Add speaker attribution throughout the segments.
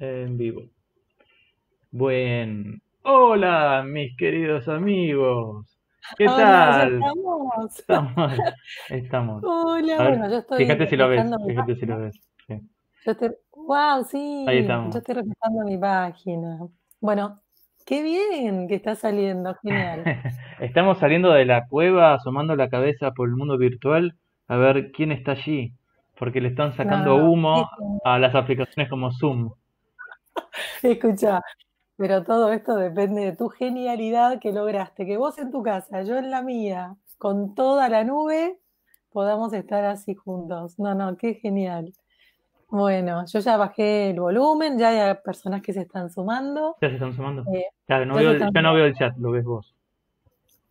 Speaker 1: En vivo. Buen. Hola, mis queridos amigos. ¿Qué
Speaker 2: Hola, ¿ya
Speaker 1: tal?
Speaker 2: estamos?
Speaker 1: Estamos. Estamos.
Speaker 2: Hola,
Speaker 1: ver,
Speaker 2: bueno, yo estoy
Speaker 1: fíjate si lo ves. Fíjate si lo ves. Sí.
Speaker 2: Yo estoy, wow, sí,
Speaker 1: Ahí
Speaker 2: yo
Speaker 1: estamos.
Speaker 2: estoy refrescando mi página. Bueno, qué bien que está saliendo, genial.
Speaker 1: Estamos saliendo de la cueva, asomando la cabeza por el mundo virtual a ver quién está allí, porque le están sacando
Speaker 2: No,
Speaker 1: humo a las aplicaciones como Zoom.
Speaker 2: Escucha, pero todo esto depende de tu genialidad que lograste, que vos en tu casa, yo en la mía, con toda la nube, podamos estar así juntos. No, no, qué genial. Bueno, yo ya bajé el volumen, ya hay personas que se están sumando.
Speaker 1: ¿Ya se están sumando?
Speaker 2: Eh,
Speaker 1: Claro, no
Speaker 2: ya
Speaker 1: veo
Speaker 2: están
Speaker 1: no veo el chat, lo ves vos.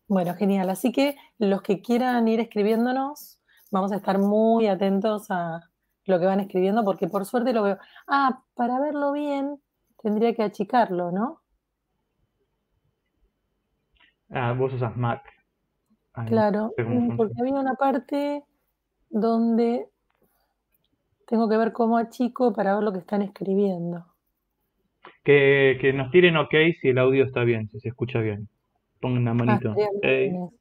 Speaker 2: Bueno, genial. Así que los que quieran ir escribiéndonos, vamos a estar muy atentos a lo que van escribiendo, porque por suerte lo veo. Ah, para verlo bien, tendría que achicarlo, ¿no?
Speaker 1: Ah, vos usas Mac. Ay, no
Speaker 2: Claro,
Speaker 1: sé
Speaker 2: mm, porque había una parte donde tengo que ver cómo achico para ver lo que están escribiendo.
Speaker 1: Que, que nos tiren ok si el audio está bien, si se escucha bien. Pongan una
Speaker 2: Ah,
Speaker 1: manito.
Speaker 2: bien eso.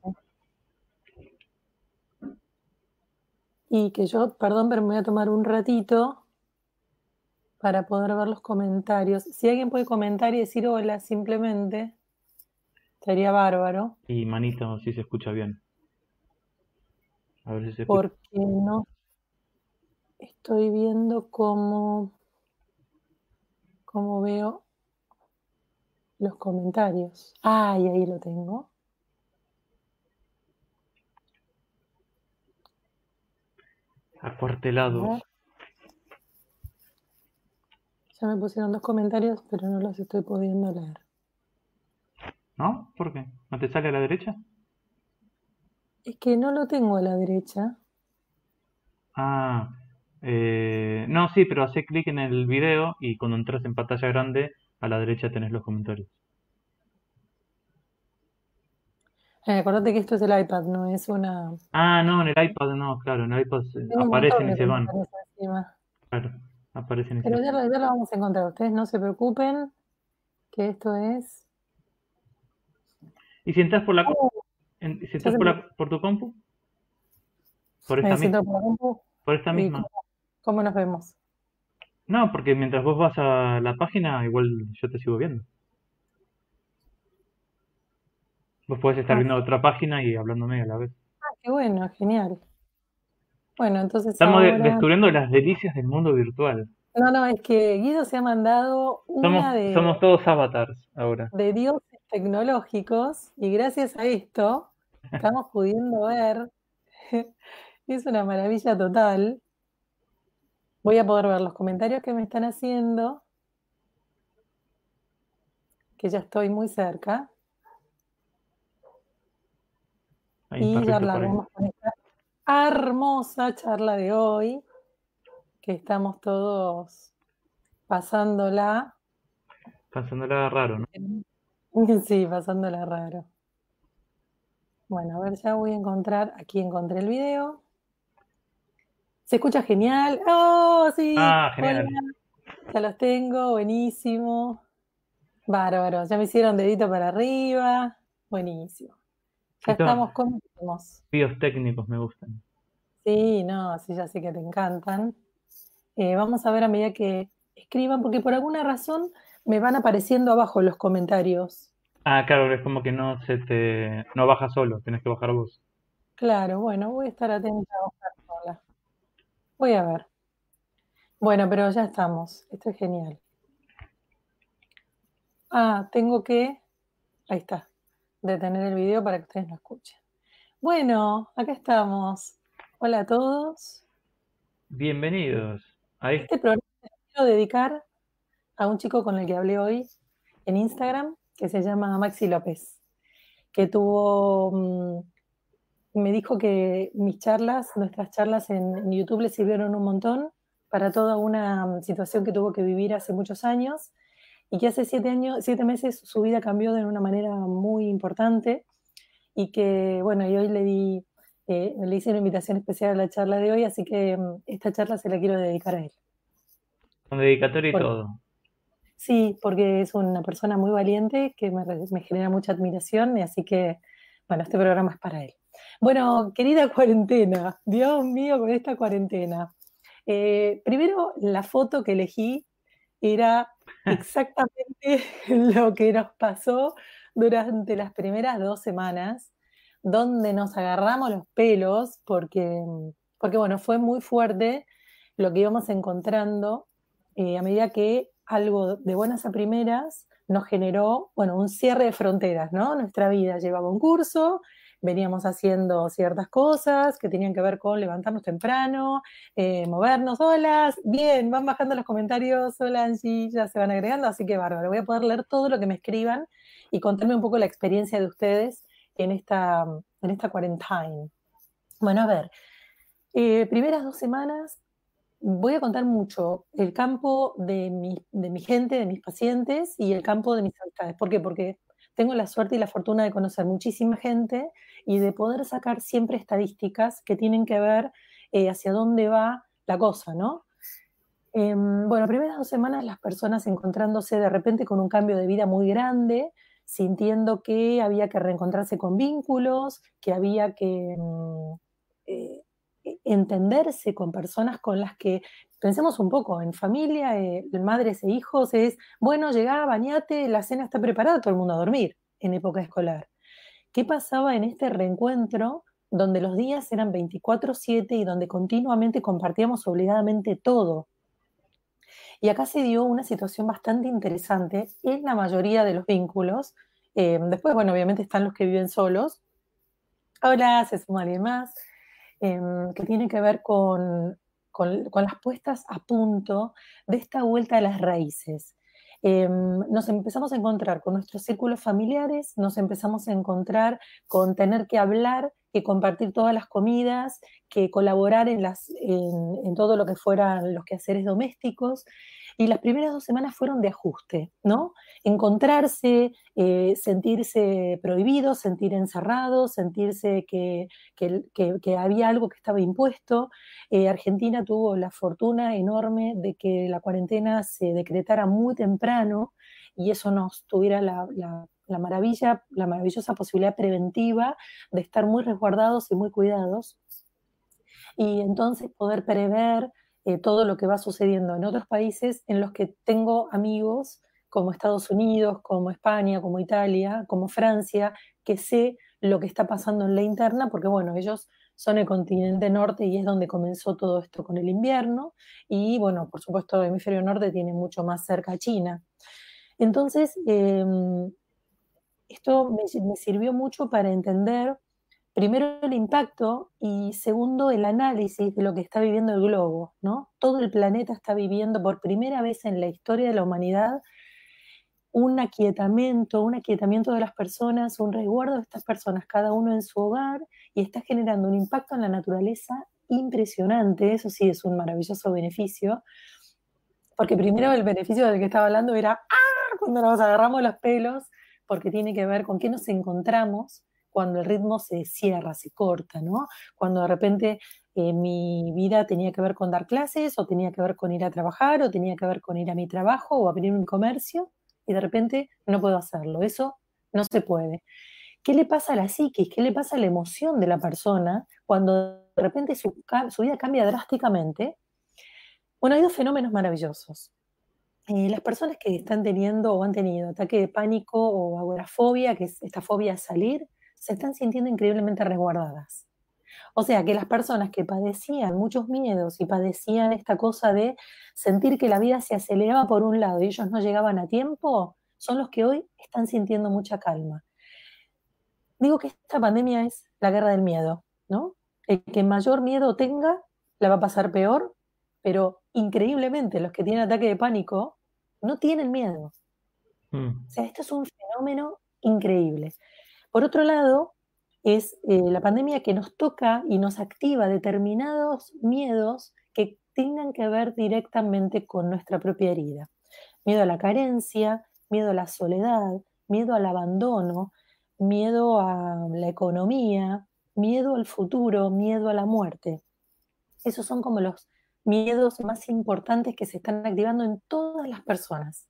Speaker 2: Y que yo, perdón, pero me voy a tomar un ratito para poder ver los comentarios. Si alguien puede comentar y decir hola simplemente, estaría bárbaro,
Speaker 1: Y manito si se escucha bien. A ver si se escucha.
Speaker 2: porque no estoy viendo cómo, cómo veo los comentarios. Ah, y ahí lo tengo.
Speaker 1: Acuartelados.
Speaker 2: ya me pusieron dos comentarios, pero no los estoy pudiendo leer.
Speaker 1: ¿No? ¿Por qué? ¿No te sale a la derecha?
Speaker 2: Es que no lo tengo a la derecha.
Speaker 1: Ah, eh, no, sí, pero hace clic en el video y cuando entras en pantalla grande, a la derecha tenés los comentarios.
Speaker 2: Eh, acordate que esto es el iPad, no es una...
Speaker 1: Ah, no, en el iPad no, claro, en el iPad se- aparecen y se van. Claro, aparecen y se
Speaker 2: Pero
Speaker 1: van.
Speaker 2: ya lo, ya lo vamos a encontrar. Ustedes no se preocupen, que esto es...
Speaker 1: ¿Y si entras por la,
Speaker 2: Oh,
Speaker 1: en- si
Speaker 2: ya
Speaker 1: entras
Speaker 2: se
Speaker 1: por la, por tu compu? Por esta misma,
Speaker 2: por la compu.
Speaker 1: por esta
Speaker 2: ¿Y
Speaker 1: misma.
Speaker 2: cómo, cómo nos vemos?
Speaker 1: No, porque mientras vos vas a la página, igual yo te sigo viendo. Vos podés estar
Speaker 2: Ah,
Speaker 1: viendo otra página y hablándome a la vez.
Speaker 2: ah, qué bueno, genial. Bueno, entonces
Speaker 1: Estamos
Speaker 2: ahora...
Speaker 1: descubriendo las delicias del mundo virtual.
Speaker 2: No, no, es que Guido se ha mandado
Speaker 1: Somos,
Speaker 2: una de,
Speaker 1: somos todos avatars ahora.
Speaker 2: de dioses tecnológicos y gracias a esto estamos pudiendo ver, es una maravilla total. Voy a poder ver los comentarios que me están haciendo, que ya estoy muy cerca,
Speaker 1: Hay
Speaker 2: y largamos con esta hermosa charla de hoy, que estamos todos pasándola,
Speaker 1: Pasándola raro, ¿no?
Speaker 2: sí, pasándola raro. Bueno, a ver, ya voy a encontrar, aquí encontré el video. Se escucha genial. ¡Oh, sí!
Speaker 1: Ah,
Speaker 2: Hola,
Speaker 1: genial.
Speaker 2: ya los tengo, buenísimo. Bárbaro, ya me hicieron dedito para arriba. Buenísimo. Ya estamos estamos.
Speaker 1: vídeos técnicos me gustan.
Speaker 2: Sí, no, sí, ya sé que te encantan. Eh, vamos a ver a medida que escriban, porque por alguna razón me van apareciendo abajo los comentarios.
Speaker 1: Ah, claro, es como que no se te, no baja solo, tenés que bajar vos.
Speaker 2: Claro, bueno, voy a estar atenta a buscar sola. Voy a ver. Bueno, pero ya estamos. Esto es genial. Ah, tengo que, ahí está, detener el video para que ustedes lo escuchen. Bueno, acá estamos. Hola a todos.
Speaker 1: Bienvenidos. Ahí,
Speaker 2: Este programa se lo quiero dedicar a un chico con el que hablé hoy en Instagram, que se llama Maxi López, que tuvo, mm, me dijo que mis charlas, nuestras charlas en, en YouTube le sirvieron un montón para toda una mm, situación que tuvo que vivir hace muchos años y que hace siete años, siete meses su vida cambió de una manera muy importante y que, bueno, y hoy le di, eh, le hice una invitación especial a la charla de hoy, así que mm, esta charla se la quiero dedicar a él.
Speaker 1: con dedicatoria y todo.
Speaker 2: Sí, porque es una persona muy valiente que me, me genera mucha admiración y así que, bueno, este programa es para él. Bueno, querida cuarentena, Dios mío, con esta cuarentena. Eh, primero, la foto que elegí era exactamente lo que nos pasó durante las primeras dos semanas, donde nos agarramos los pelos, porque, porque bueno, fue muy fuerte lo que íbamos encontrando eh, a medida que algo de buenas a primeras nos generó, bueno, un cierre de fronteras, ¿no? Nuestra vida llevaba un curso, veníamos haciendo ciertas cosas que tenían que ver con levantarnos temprano, eh, movernos, hola, bien, van bajando los comentarios, hola Angie, ya se van agregando, así que bárbaro, voy a poder leer todo lo que me escriban y contarme un poco la experiencia de ustedes en esta, en esta quarantine. Bueno, a ver, eh, primeras dos semanas voy a contar mucho el campo de mi, de mi gente, de mis pacientes y el campo de mis amistades. ¿Por qué? Porque tengo la suerte y la fortuna de conocer muchísima gente y de poder sacar siempre estadísticas que tienen que ver eh, hacia dónde va la cosa, ¿no? Em, bueno, primeras dos semanas las personas encontrándose de repente con un cambio de vida muy grande, sintiendo que había que reencontrarse con vínculos, que había que mm, eh, entenderse con personas con las que, pensemos un poco, en familia, eh, madres e hijos, es, bueno, llegá, bañate, la cena está preparada, todo el mundo a dormir en época escolar. ¿Qué pasaba en este reencuentro donde los días eran 24/7 y donde continuamente compartíamos obligadamente todo? Y acá se dio una situación bastante interesante en la mayoría de los vínculos. Eh, después, bueno, obviamente están los que viven solos. Ahora se suma alguien más. Em, que tiene que ver con, las puestas a punto de esta vuelta a las raíces. Em, nos empezamos a encontrar con nuestros círculos familiares, nos empezamos a encontrar con tener que hablar, que compartir todas las comidas, que colaborar en, las, en todo lo que fueran los quehaceres domésticos. Y las primeras dos semanas fueron de ajuste, ¿no? Encontrarse, eh, sentirse prohibido, sentir encerrado, sentirse que, había algo que estaba impuesto. Eh, Argentina tuvo la fortuna enorme de que la cuarentena se decretara muy temprano y eso nos tuviera la, la maravilla, la maravillosa posibilidad preventiva de estar muy resguardados y muy cuidados. Y entonces poder prever eh, todo lo que va sucediendo en otros países en los que tengo amigos como Estados Unidos, como España, como Italia, como Francia, que sé lo que está pasando en la interna, porque bueno, ellos son el continente norte y es donde comenzó todo esto con el invierno, y bueno, por supuesto el hemisferio norte tiene mucho más cerca a China. Entonces, em, esto me sirvió mucho para entender primero el impacto y segundo el análisis de lo que está viviendo el globo, ¿no? Todo el planeta está viviendo por primera vez en la historia de la humanidad un aquietamiento, un aquietamiento de las personas, un resguardo de estas personas, cada uno en su hogar, y está generando un impacto en la naturaleza impresionante, eso sí es un maravilloso beneficio, porque primero el beneficio del que estaba hablando era ¡ah! cuando nos agarramos los pelos, porque tiene que ver con qué nos encontramos cuando el ritmo se cierra, se corta, ¿no? Cuando de repente eh, mi vida tenía que ver con dar clases, o tenía que ver con ir a trabajar, o tenía que ver con ir a mi trabajo, o abrir un comercio, y de repente no puedo hacerlo. Eso no se puede. ¿Qué le pasa a la psiquis? ¿Qué le pasa a la emoción de la persona cuando de repente su, vida cambia drásticamente? Bueno, hay dos fenómenos maravillosos. Eh, las personas que están teniendo o han tenido ataque de pánico o agorafobia, que es esta fobia a salir, se están sintiendo increíblemente resguardadas. O sea que las personas que padecían muchos miedos y padecían esta cosa de sentir que la vida se aceleraba por un lado y ellos no llegaban a tiempo, son los que hoy están sintiendo mucha calma. Digo que esta pandemia es la guerra del miedo, ¿no? El que mayor miedo tenga, la va a pasar peor, pero increíblemente los que tienen ataque de pánico no tienen miedo. Mm. O sea, esto es un fenómeno increíble. Por otro lado, es eh, la pandemia que nos toca y nos activa determinados miedos que tengan que ver directamente con nuestra propia herida. Miedo a la carencia, miedo a la soledad, miedo al abandono, miedo a la economía, miedo al futuro, miedo a la muerte. Esos son como los miedos más importantes que se están activando en todas las personas.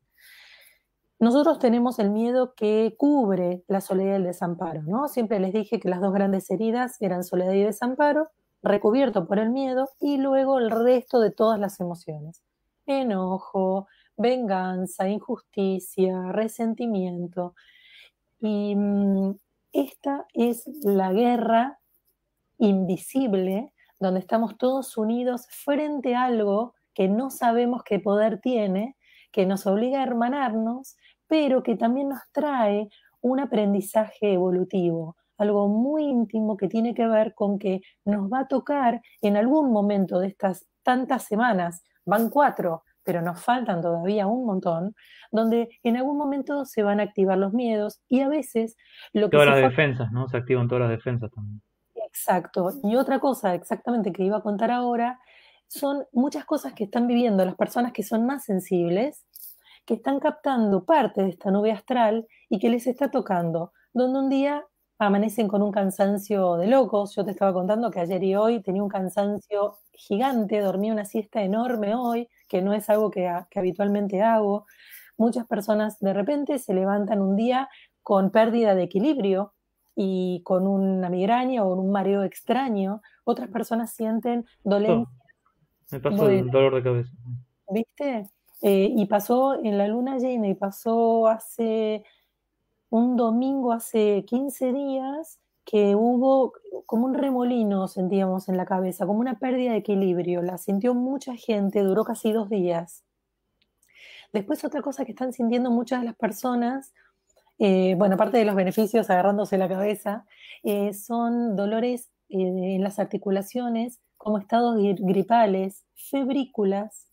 Speaker 2: Nosotros tenemos el miedo que cubre la soledad y el desamparo, ¿no? Siempre les dije que las dos grandes heridas eran soledad y desamparo, recubierto por el miedo, y luego el resto de todas las emociones. Enojo, venganza, injusticia, resentimiento. Y mm, esta es la guerra invisible donde estamos todos unidos frente a algo que no sabemos qué poder tiene, que nos obliga a hermanarnos, pero que también nos trae un aprendizaje evolutivo, algo muy íntimo que tiene que ver con que nos va a tocar en algún momento de estas tantas semanas, van cuatro, pero nos faltan todavía un montón, donde en algún momento se van a activar los miedos y a veces
Speaker 1: lo que... Todas las defensas, ¿no? Se activan todas las defensas también.
Speaker 2: Exacto. Y otra cosa exactamente que iba a contar ahora son muchas cosas que están viviendo las personas que son más sensibles, que están captando parte de esta nube astral y que les está tocando, donde un día amanecen con un cansancio de locos. Yo te estaba contando que ayer y hoy tenía un cansancio gigante, dormí una siesta enorme hoy, que no es algo que, que habitualmente hago. Muchas personas de repente se levantan un día con pérdida de equilibrio y con una migraña o un mareo extraño. Otras personas sienten dolencia.
Speaker 1: Me pasó el dolor de cabeza.
Speaker 2: ¿Viste? Eh, y pasó en la luna llena y pasó hace un domingo, hace 15 días, que hubo como un remolino, sentíamos en la cabeza, como una pérdida de equilibrio. La sintió mucha gente, duró casi dos días. Después otra cosa que están sintiendo muchas de las personas, eh, bueno, aparte de los beneficios agarrándose la cabeza, eh, son dolores en las articulaciones, como estados gripales, febrículas,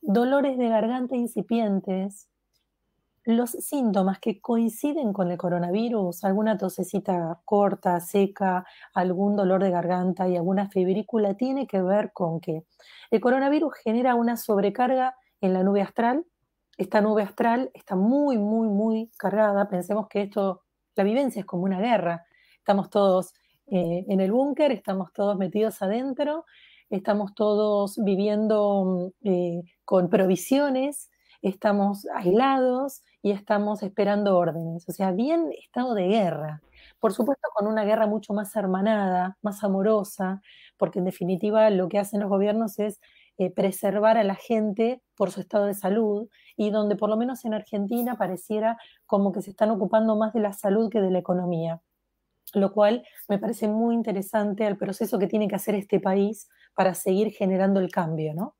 Speaker 2: dolores de garganta incipientes, los síntomas que coinciden con el coronavirus, alguna tosecita corta, seca, algún dolor de garganta y alguna febrícula, tiene que ver con que el coronavirus genera una sobrecarga en la nube astral. Esta nube astral está muy, muy, muy cargada. Pensemos que esto, la vivencia es como una guerra. Estamos todos eh, en el búnker, estamos todos metidos adentro, estamos todos viviendo eh, con provisiones, estamos aislados y estamos esperando órdenes. O sea, bien estado de guerra. Por supuesto, con una guerra mucho más hermanada, más amorosa, porque en definitiva lo que hacen los gobiernos es eh, preservar a la gente por su estado de salud y donde por lo menos en Argentina pareciera como que se están ocupando más de la salud que de la economía, lo cual me parece muy interesante al proceso que tiene que hacer este país para seguir generando el cambio, ¿no?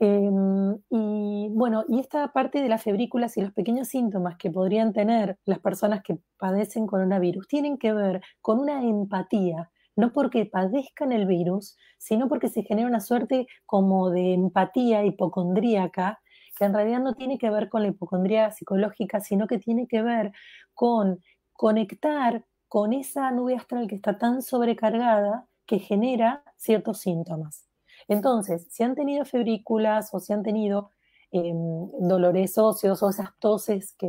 Speaker 2: Em, y bueno, y esta parte de las febrículas y los pequeños síntomas que podrían tener las personas que padecen coronavirus tienen que ver con una empatía, no porque padezcan el virus, sino porque se genera una suerte como de empatía hipocondríaca, que en realidad no tiene que ver con la hipocondría psicológica, sino que tiene que ver con conectar con esa nube astral que está tan sobrecargada que genera ciertos síntomas. Entonces, si han tenido febrículas o si han tenido em, dolores óseos o esas toses que,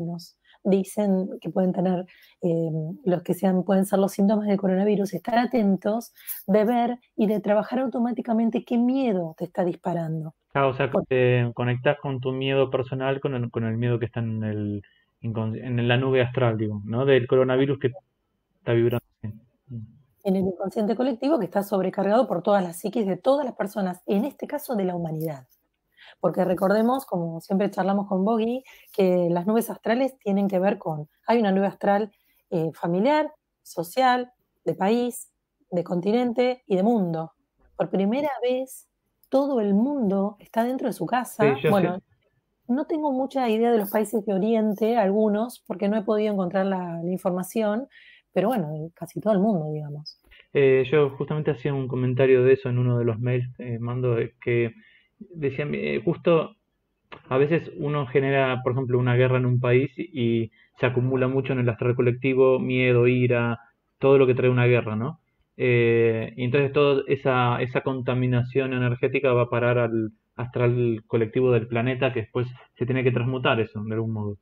Speaker 2: nos dicen que pueden tener em, los que sean, pueden ser los síntomas del coronavirus, estar atentos de ver y de trabajar automáticamente qué miedo te está disparando.
Speaker 1: o sea, te conectas con tu miedo personal con el, con el miedo que está en, el, en la nube astral, digo, ¿no? Del coronavirus que está vibrando
Speaker 2: en el inconsciente colectivo que está sobrecargado por todas las psiquis de todas las personas, en este caso de la humanidad. Porque recordemos, como siempre charlamos con Boggy, que las nubes astrales tienen que ver con, hay una nube astral eh, familiar, social, de país, de continente y de mundo. Por primera vez, todo el mundo está dentro de su casa. bueno, no tengo mucha idea de los países de Oriente, algunos, porque no he podido encontrar la información, pero bueno, casi todo el mundo, digamos.
Speaker 1: Eh, yo justamente hacía un comentario de eso en uno de los mails, eh, mando, que decía, eh, justo a veces uno genera, por ejemplo, una guerra en un país y se acumula mucho en el astral colectivo, miedo, ira, todo lo que trae una guerra, ¿no? y entonces toda esa, esa contaminación energética va a parar al astral colectivo del planeta que después se tiene que transmutar eso, de algún modo.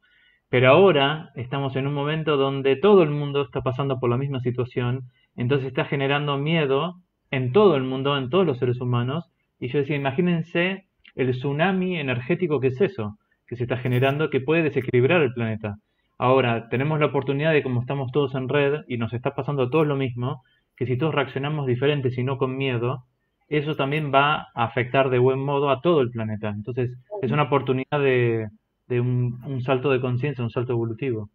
Speaker 1: Pero ahora estamos en un momento donde todo el mundo está pasando por la misma situación, entonces está generando miedo en todo el mundo, en todos los seres humanos. Y yo decía, imagínense el tsunami energético que es eso. que se está generando que puede desequilibrar el planeta. Ahora, tenemos la oportunidad de, como estamos todos en red y nos está pasando a todos lo mismo, que si todos reaccionamos diferentes y no con miedo, eso también va a afectar de buen modo a todo el planeta. Entonces, es una oportunidad de, un, salto de conciencia, un salto evolutivo,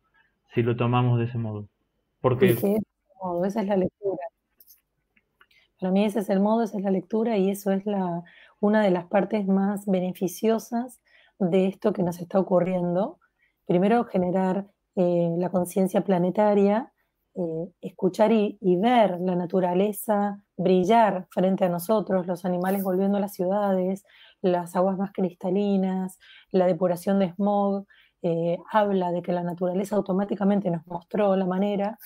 Speaker 1: si lo tomamos de ese modo. Porque...
Speaker 2: Modo, esa es la lectura. Para mí ese es el modo, esa es la lectura y eso es una de las partes más beneficiosas de esto que nos está ocurriendo. Primero, generar eh, la conciencia planetaria, eh, escuchar y, ver la naturaleza brillar frente a nosotros, los animales volviendo a las ciudades, las aguas más cristalinas, la depuración de smog, eh, habla de que la naturaleza automáticamente nos mostró la manera.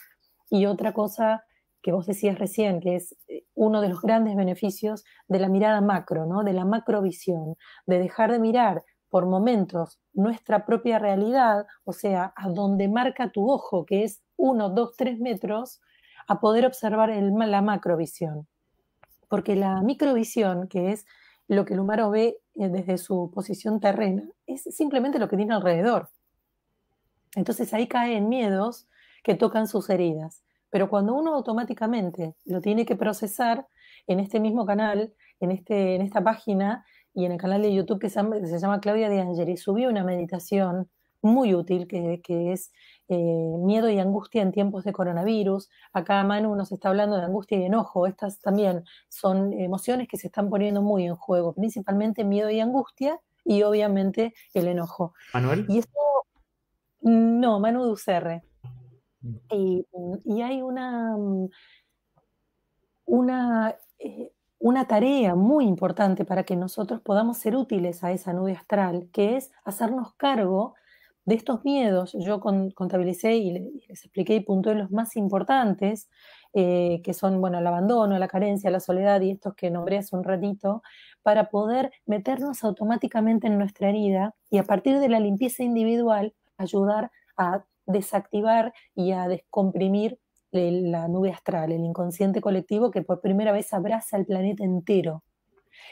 Speaker 2: Y otra cosa que vos decías recién, que es eh, uno de los grandes beneficios de la mirada macro, ¿no? de la macrovisión, de dejar de mirar por momentos nuestra propia realidad, o sea, a donde marca tu ojo, que es uno, dos, tres metros, a poder observar el, la macrovisión. Porque la microvisión, que es lo que el humano ve eh, desde su posición terrena, es simplemente lo que tiene alrededor. Entonces ahí caen miedos que tocan sus heridas. Pero cuando uno automáticamente lo tiene que procesar en este mismo canal, en, este, en esta página y en el canal de YouTube que se llama, Claudia de Angeli, subió una meditación muy útil, que, es eh, miedo y angustia en tiempos de coronavirus. Acá Manu nos está hablando de angustia y enojo. Estas también son emociones que se están poniendo muy en juego, principalmente miedo y angustia y obviamente el enojo.
Speaker 1: ¿Manuel?
Speaker 2: Y esto, no, Manu Ducerre. Mm. Y, y hay una, una, eh, una tarea muy importante para que nosotros podamos ser útiles a esa nube astral, que es hacernos cargo de estos miedos, yo contabilicé y les expliqué y puntué los más importantes, eh, que son, bueno, el abandono, la carencia, la soledad y estos que nombré hace un ratito, para poder meternos automáticamente en nuestra herida y a partir de la limpieza individual ayudar a desactivar y a descomprimir la nube astral, el inconsciente colectivo que por primera vez abraza el planeta entero.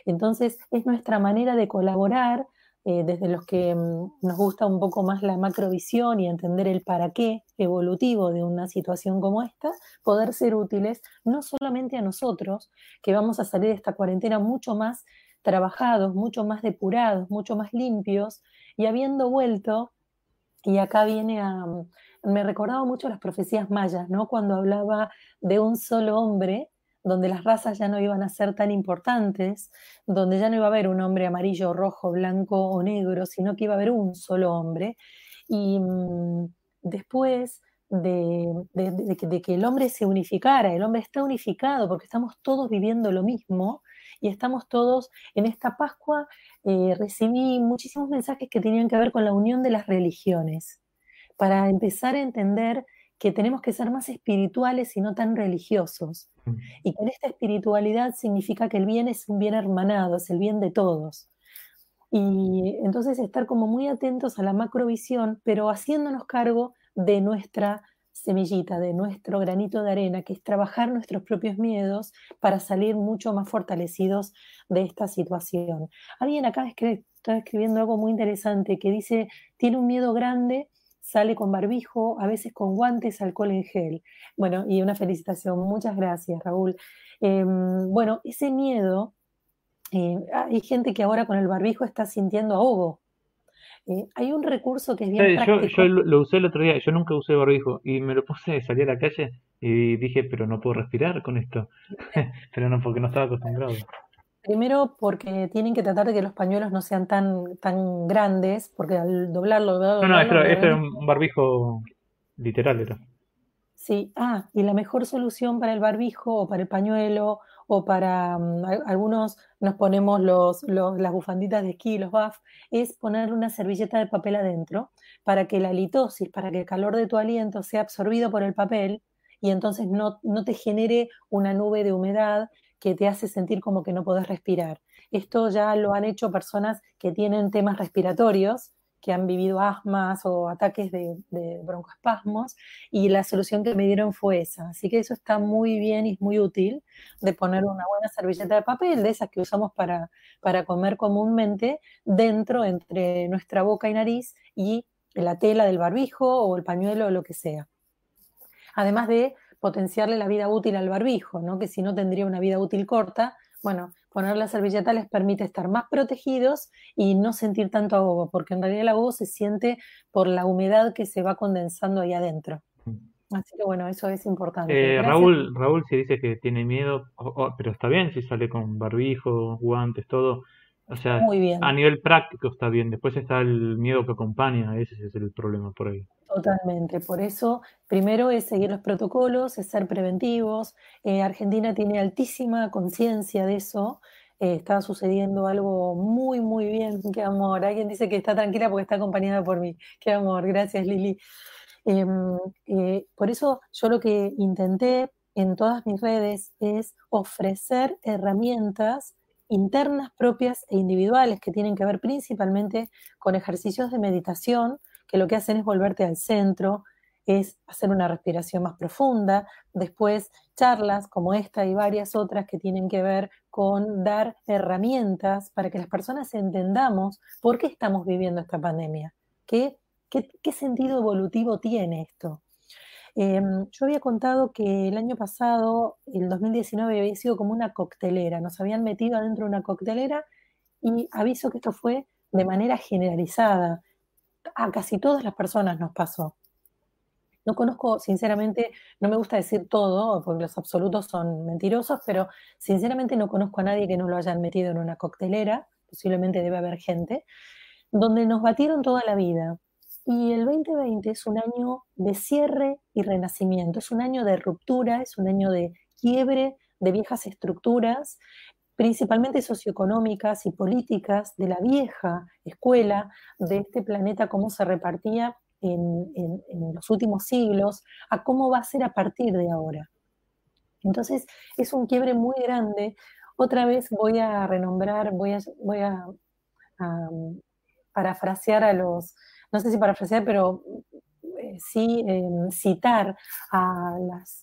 Speaker 2: Entonces es nuestra manera de colaborar eh, desde los que mm, nos gusta un poco más la macrovisión y entender el para qué evolutivo de una situación como esta, poder ser útiles no solamente a nosotros, que vamos a salir de esta cuarentena mucho más trabajados, mucho más depurados, mucho más limpios, y habiendo vuelto, y acá viene a, mm, me recordaba mucho las profecías mayas, ¿no? Cuando hablaba de un solo hombre donde las razas ya no iban a ser tan importantes, donde ya no iba a haber un hombre amarillo, rojo, blanco o negro, sino que iba a haber un solo hombre. Y mm, después de, que, el hombre se unificara, el hombre está unificado porque estamos todos viviendo lo mismo y estamos todos en esta Pascua, eh, recibí muchísimos mensajes que tenían que ver con la unión de las religiones, para empezar a entender que tenemos que ser más espirituales y no tan religiosos. Mm. Y que en esta espiritualidad significa que el bien es un bien hermanado, es el bien de todos. Y entonces estar como muy atentos a la macrovisión, pero haciéndonos cargo de nuestra semillita, de nuestro granito de arena, que es trabajar nuestros propios miedos para salir mucho más fortalecidos de esta situación. Alguien acá está escribiendo algo muy interesante que dice, tiene un miedo grande sale con barbijo, a veces con guantes, alcohol en gel. Bueno, y una felicitación. Muchas gracias, Raúl. Em, bueno, ese miedo, eh, hay gente que ahora con el barbijo está sintiendo ahogo. Eh, hay un recurso que es bien
Speaker 1: Yo, yo lo, usé el otro día, yo nunca usé barbijo y me lo puse, salí a la calle y dije, pero no puedo respirar con esto. pero no, porque no estaba acostumbrado.
Speaker 2: Primero porque tienen que tratar de que los pañuelos no sean tan, tan grandes, porque al doblarlo...
Speaker 1: no, no, esto, es un barbijo literal. Era.
Speaker 2: Sí, ah, y la mejor solución para el barbijo o para el pañuelo o para mm, algunos nos ponemos los, los, las bufanditas de esquí, los buff, es poner una servilleta de papel adentro para que la litosis, para que el calor de tu aliento sea absorbido por el papel y entonces no, no te genere una nube de humedad que te hace sentir como que no podés respirar. Esto ya lo han hecho personas que tienen temas respiratorios, que han vivido asmas o ataques de, de, broncoespasmos y la solución que me dieron fue esa. Así que eso está muy bien y es muy útil de poner una buena servilleta de papel, de esas que usamos para, para comer comúnmente, dentro entre nuestra boca y nariz y la tela del barbijo o el pañuelo o lo que sea. Además de potenciarle la vida útil al barbijo, ¿no? que si no tendría una vida útil corta, bueno, poner la servilleta les permite estar más protegidos y no sentir tanto ahogo, porque en realidad el ahogo se siente por la humedad que se va condensando ahí adentro. Así que bueno, eso es importante.
Speaker 1: Eh, Raúl, Raúl sí dice que tiene miedo, pero está bien si sale con barbijo, guantes, todo. O sea, a nivel práctico está bien. Después está el miedo que acompaña, ese es el problema por ahí.
Speaker 2: Totalmente, por eso primero es seguir los protocolos, es ser preventivos. Eh, Argentina tiene altísima conciencia de eso. Eh, está sucediendo algo muy, muy bien. Qué amor. Alguien dice que está tranquila porque está acompañada por mí. Qué amor. Gracias, Lili. Em, eh, por eso yo lo que intenté en todas mis redes es ofrecer herramientas internas propias e individuales que tienen que ver principalmente con ejercicios de meditación que lo que hacen es volverte al centro, es hacer una respiración más profunda, después charlas como esta y varias otras que tienen que ver con dar herramientas para que las personas entendamos por qué estamos viviendo esta pandemia, qué, qué, sentido evolutivo tiene esto. Em, yo había contado que el año pasado, el 2019, había sido como una coctelera, nos habían metido adentro de una coctelera y aviso que esto fue de manera generalizada a casi todas las personas nos pasó. No conozco, sinceramente, no me gusta decir todo, porque los absolutos son mentirosos, pero sinceramente no conozco a nadie que no lo hayan metido en una coctelera, posiblemente debe haber gente, donde nos batieron toda la vida. Y el 2020 es un año de cierre y renacimiento, es un año de ruptura, es un año de quiebre de viejas estructuras, principalmente socioeconómicas y políticas de la vieja escuela de este planeta, cómo se repartía en, los últimos siglos, a cómo va a ser a partir de ahora. Entonces, es un quiebre muy grande. Otra vez voy a renombrar, voy a, voy a, parafrasear a los, no sé si parafrasear, pero eh, sí eh, citar a las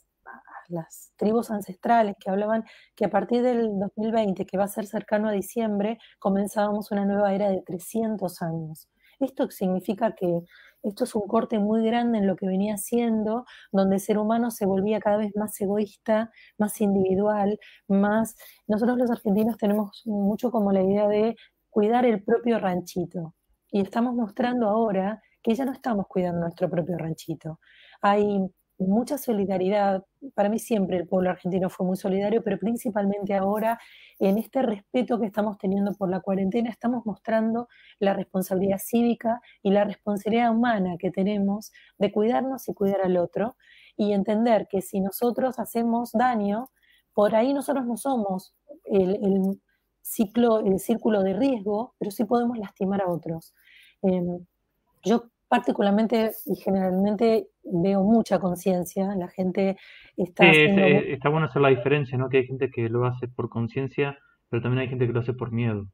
Speaker 2: las tribus ancestrales que hablaban que a partir del 2020, que va a ser cercano a diciembre, comenzábamos una nueva era de 300 años. Esto significa que esto es un corte muy grande en lo que venía siendo, donde el ser humano se volvía cada vez más egoísta, más individual, más... Nosotros los argentinos tenemos mucho como la idea de cuidar el propio ranchito. Y estamos mostrando ahora que ya no estamos cuidando nuestro propio ranchito. Hay mucha solidaridad. Para mí siempre el pueblo argentino fue muy solidario, pero principalmente ahora en este respeto que estamos teniendo por la cuarentena, estamos mostrando la responsabilidad cívica y la responsabilidad humana que tenemos de cuidarnos y cuidar al otro y entender que si nosotros hacemos daño, por ahí nosotros no somos el, ciclo, el círculo de riesgo, pero sí podemos lastimar a otros. Em, yo particularmente y generalmente veo mucha conciencia, la gente está...
Speaker 1: Sí, está bueno hacer la diferencia, ¿no? Que hay gente que lo hace por conciencia, pero también hay gente que lo hace por miedo.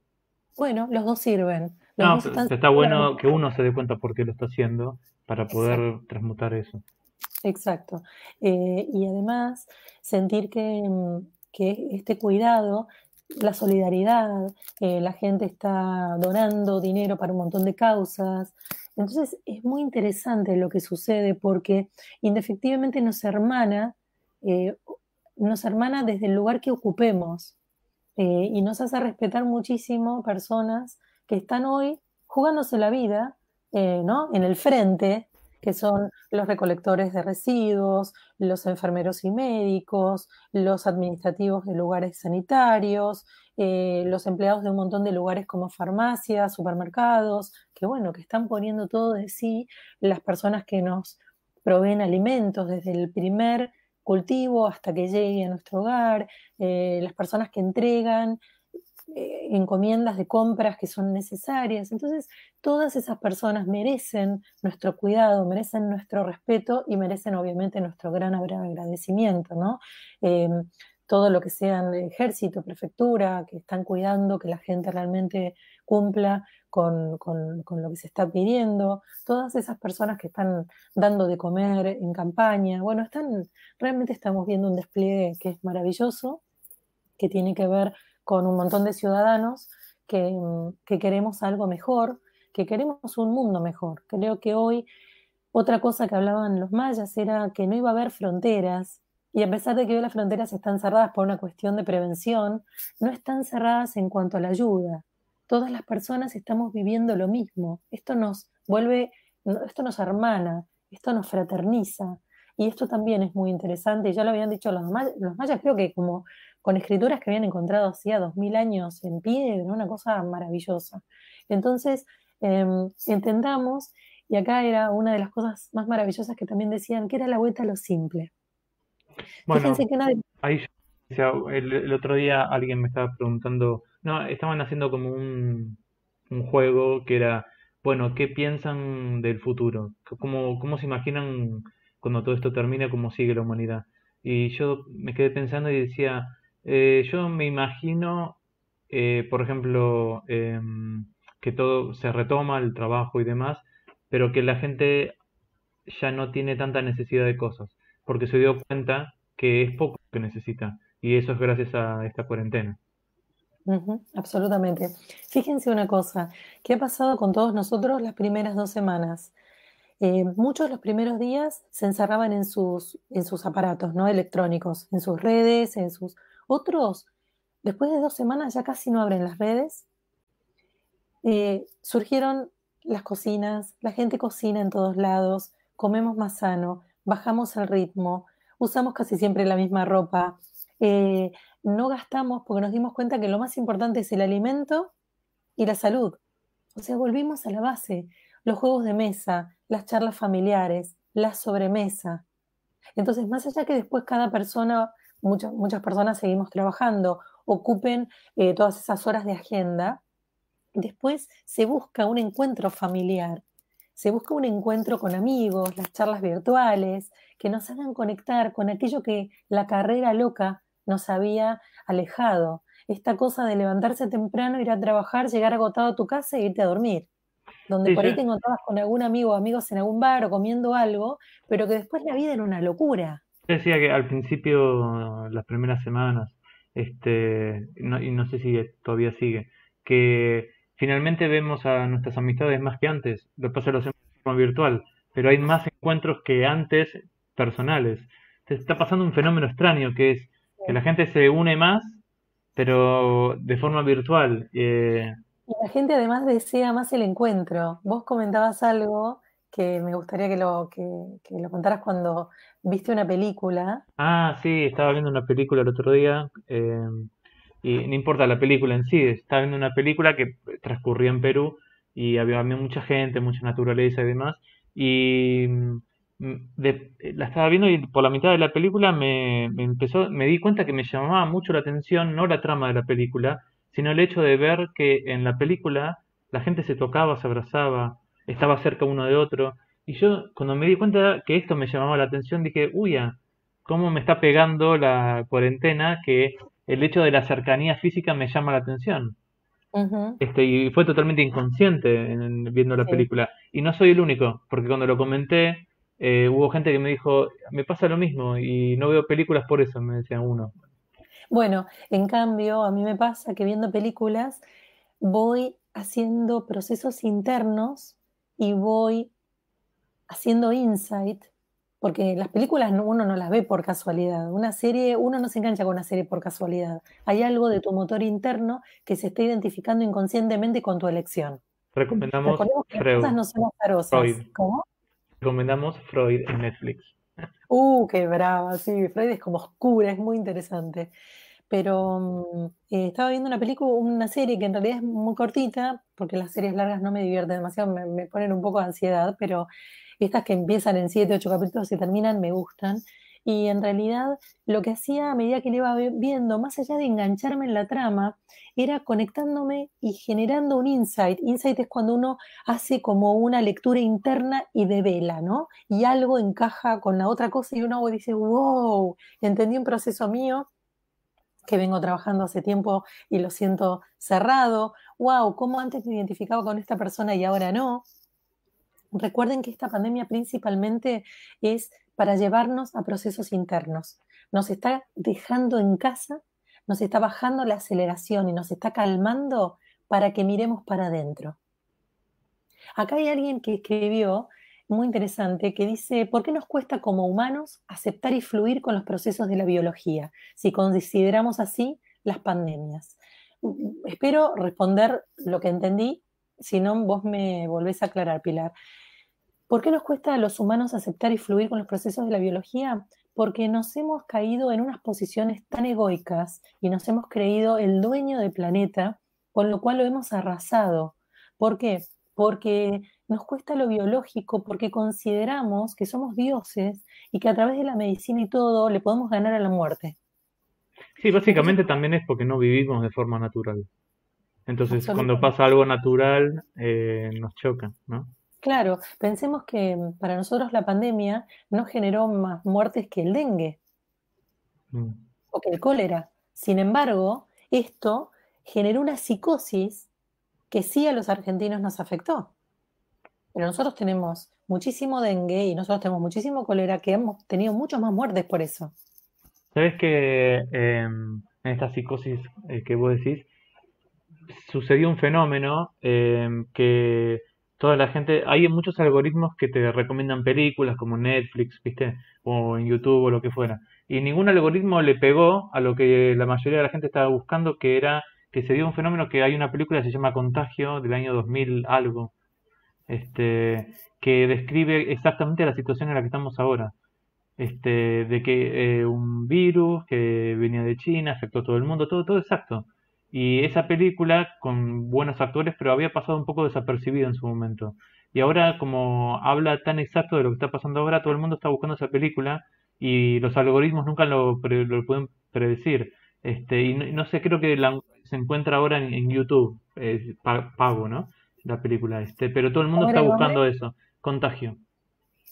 Speaker 2: Bueno, los dos sirven.
Speaker 1: no, está bueno que uno se dé cuenta por qué lo está haciendo para poder transmutar eso.
Speaker 2: Exacto. Eh, y además, sentir que, mm, que este cuidado la solidaridad, eh, la gente está donando dinero para un montón de causas. Entonces es muy interesante lo que sucede porque indefectivamente nos hermana, eh, nos hermana desde el lugar que ocupemos eh, y nos hace respetar muchísimo personas que están hoy jugándose la vida ¿no? en el frente que son los recolectores de residuos, los enfermeros y médicos, los administrativos de lugares sanitarios, eh, los empleados de un montón de lugares como farmacias, supermercados, que bueno, que están poniendo todo de sí, las personas que nos proveen alimentos desde el primer cultivo hasta que llegue a nuestro hogar, eh, las personas que entregan eh, encomiendas de compras que son necesarias. Entonces, todas esas personas merecen nuestro cuidado, merecen nuestro respeto y merecen obviamente nuestro gran agradecimiento, ¿no? Todo lo que sean ejército, prefectura, que están cuidando que la gente realmente cumpla con, lo que se está pidiendo, todas esas personas que están dando de comer en campaña, bueno, están, realmente estamos viendo un despliegue que es maravilloso, que tiene que ver con un montón de ciudadanos que, que queremos algo mejor, que queremos un mundo mejor. Creo que hoy otra cosa que hablaban los mayas era que no iba a haber fronteras, y a pesar de que hoy las fronteras están cerradas por una cuestión de prevención, no están cerradas en cuanto a la ayuda. Todas las personas estamos viviendo lo mismo. Esto nos vuelve, esto nos hermana, esto nos fraterniza. Y esto también es muy interesante. Ya lo habían dicho los, mayas, los mayas, creo que como con escrituras que habían encontrado hacía dos mil años en piedra, una cosa maravillosa. Entonces, em, entendamos, y acá era una de las cosas más maravillosas que también decían, que era la vuelta a lo simple.
Speaker 1: Bueno, ahí el, otro día alguien me estaba preguntando, no, estaban haciendo como un, un juego que era, bueno, ¿qué piensan del futuro? ¿Cómo, cómo se imaginan cuando todo esto termine, cómo sigue la humanidad? Y yo me quedé pensando y decía, eh, yo me imagino, eh, por ejemplo, em, que todo se retoma, el trabajo y demás, pero que la gente ya no tiene tanta necesidad de cosas porque se dio cuenta que es poco lo que necesita. Y eso es gracias a esta cuarentena.
Speaker 2: absolutamente. Fíjense una cosa, ¿qué ha pasado con todos nosotros las primeras dos semanas? Eh, muchos los primeros días se encerraban en sus, en sus aparatos ¿no? electrónicos, en sus redes, en sus... Otros, después de dos semanas ya casi no abren las redes. Eh, surgieron las cocinas, la gente cocina en todos lados, comemos más sano, bajamos el ritmo, usamos casi siempre la misma ropa, eh, no gastamos porque nos dimos cuenta que lo más importante es el alimento y la salud. O sea, volvimos a la base, los juegos de mesa, las charlas familiares, la sobremesa. Entonces, más allá que después cada persona, muchas, muchas personas seguimos trabajando, ocupen eh, todas esas horas de agenda, después se busca un encuentro familiar se busca un encuentro con amigos, las charlas virtuales, que nos hagan conectar con aquello que la carrera loca nos había alejado. Esta cosa de levantarse temprano, ir a trabajar, llegar agotado a tu casa e irte a dormir. Donde por ahí te encontrabas con algún amigo o amigos en algún bar o comiendo algo, pero que después la vida era una locura.
Speaker 1: Decía que al principio, las primeras semanas, este, y no sé si todavía sigue, que finalmente vemos a nuestras amistades más que antes. Lo que pasa lo hacemos de forma virtual, pero hay más encuentros que antes personales. Se está pasando un fenómeno extraño que es que la gente se une más, pero de forma virtual.
Speaker 2: Eh, y la gente además desea más el encuentro. Vos comentabas algo que me gustaría que lo, que, que lo contaras cuando viste una película.
Speaker 1: Ah, sí, estaba viendo una película el otro día. Eh, y no importa la película en sí, estaba viendo una película que transcurría en Perú y había, mucha gente, mucha naturaleza y demás, y mm, la estaba viendo y por la mitad de la película me, empezó, me di cuenta que me llamaba mucho la atención no la trama de la película, sino el hecho de ver que en la película la gente se tocaba, se abrazaba, estaba cerca uno de otro, y yo cuando me di cuenta que esto me llamaba la atención dije, uy, ¿cómo me está pegando la cuarentena que el hecho de la cercanía física me llama la atención. este, y fue totalmente inconsciente en, viendo la película. Y no soy el único, porque cuando lo comenté, eh, hubo gente que me dijo, me pasa lo mismo y no veo películas por eso, me decían uno.
Speaker 2: Bueno, en cambio, a mí me pasa que viendo películas voy haciendo procesos internos y voy haciendo insight porque las películas uno no las ve por casualidad. Una serie, uno no se engancha con una serie por casualidad. Hay algo de tu motor interno que se está identificando inconscientemente con tu elección.
Speaker 1: Recomendamos Freud. no son Freud. ¿Cómo? Recomendamos Freud en Netflix.
Speaker 2: Uh, qué brava, sí, Freud es como oscura, es muy interesante. Pero mm, eh, estaba viendo una película, una serie que en realidad es muy cortita, porque las series largas no me divierten demasiado, me, me ponen un poco de ansiedad, pero estas que empiezan en 7, 8 capítulos y terminan me gustan. Y en realidad lo que hacía a medida que le iba viendo, más allá de engancharme en la trama, era conectándome y generando un insight. Insight es cuando uno hace como una lectura interna y de vela, ¿no? Y algo encaja con la otra cosa y uno dice, wow, entendí un proceso mío que vengo trabajando hace tiempo y lo siento cerrado. Wow, ¿cómo antes me identificaba con esta persona y ahora no? Recuerden que esta pandemia principalmente es para llevarnos a procesos internos. Nos está dejando en casa, nos está bajando la aceleración y nos está calmando para que miremos para adentro. Acá hay alguien que escribió, muy interesante, que dice, ¿por qué nos cuesta como humanos aceptar y fluir con los procesos de la biología si consideramos así las pandemias? Espero responder lo que entendí, si no, vos me volvés a aclarar, Pilar. ¿Por qué nos cuesta a los humanos aceptar y fluir con los procesos de la biología? Porque nos hemos caído en unas posiciones tan egoicas y nos hemos creído el dueño del planeta, con lo cual lo hemos arrasado. ¿Por qué? Porque nos cuesta lo biológico, porque consideramos que somos dioses y que a través de la medicina y todo le podemos ganar a la muerte.
Speaker 1: Sí, básicamente también es porque no vivimos de forma natural. Entonces, cuando pasa algo natural, eh, nos choca, ¿no?
Speaker 2: Claro, pensemos que mm, para nosotros la pandemia no generó más muertes que el dengue mm. o que el cólera. Sin embargo, esto generó una psicosis que sí a los argentinos nos afectó. Pero nosotros tenemos muchísimo dengue y nosotros tenemos muchísimo cólera que hemos tenido muchas más muertes por eso.
Speaker 1: ¿Sabes que em, en esta psicosis eh, que vos decís sucedió un fenómeno em, que toda la gente, hay muchos algoritmos que te recomiendan películas como Netflix, ¿viste? O en YouTube o lo que fuera. Y ningún algoritmo le pegó a lo que la mayoría de la gente estaba buscando, que era que se dio un fenómeno que hay una película que se llama Contagio del año 2000 algo, este, que describe exactamente la situación en la que estamos ahora. Este, de que eh, un virus que venía de China afectó a todo el mundo, todo, todo exacto. Y esa película, con buenos actores, pero había pasado un poco desapercibida en su momento. Y ahora, como habla tan exacto de lo que está pasando ahora, todo el mundo está buscando esa película y los algoritmos nunca lo, pueden predecir. Este, y no, sé, creo que se encuentra ahora en, YouTube, pago, ¿no? La película, este, pero todo el mundo está buscando eso, contagio.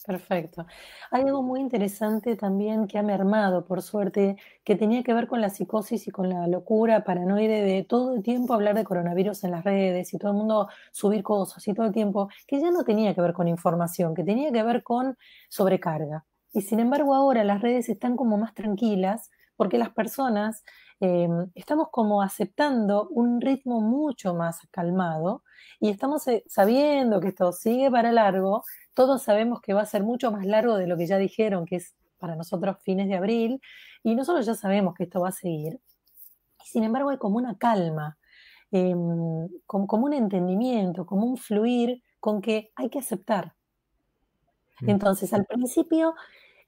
Speaker 2: Perfecto. Hay algo muy interesante también que ha mermado, por suerte, que tenía que ver con la psicosis y con la locura paranoide de todo el tiempo hablar de coronavirus en las redes y todo el mundo subir cosas y todo el tiempo, que ya no tenía que ver con información, que tenía que ver con sobrecarga. Y sin embargo ahora las redes están como más tranquilas porque las personas eh, estamos como aceptando un ritmo mucho más calmado y estamos eh, sabiendo que esto sigue para largo todos sabemos que va a ser mucho más largo de lo que ya dijeron, que es para nosotros fines de abril, y nosotros ya sabemos que esto va a seguir. sin embargo hay como una calma, em, como, un entendimiento, como un fluir con que hay que aceptar. Mm. Entonces, al principio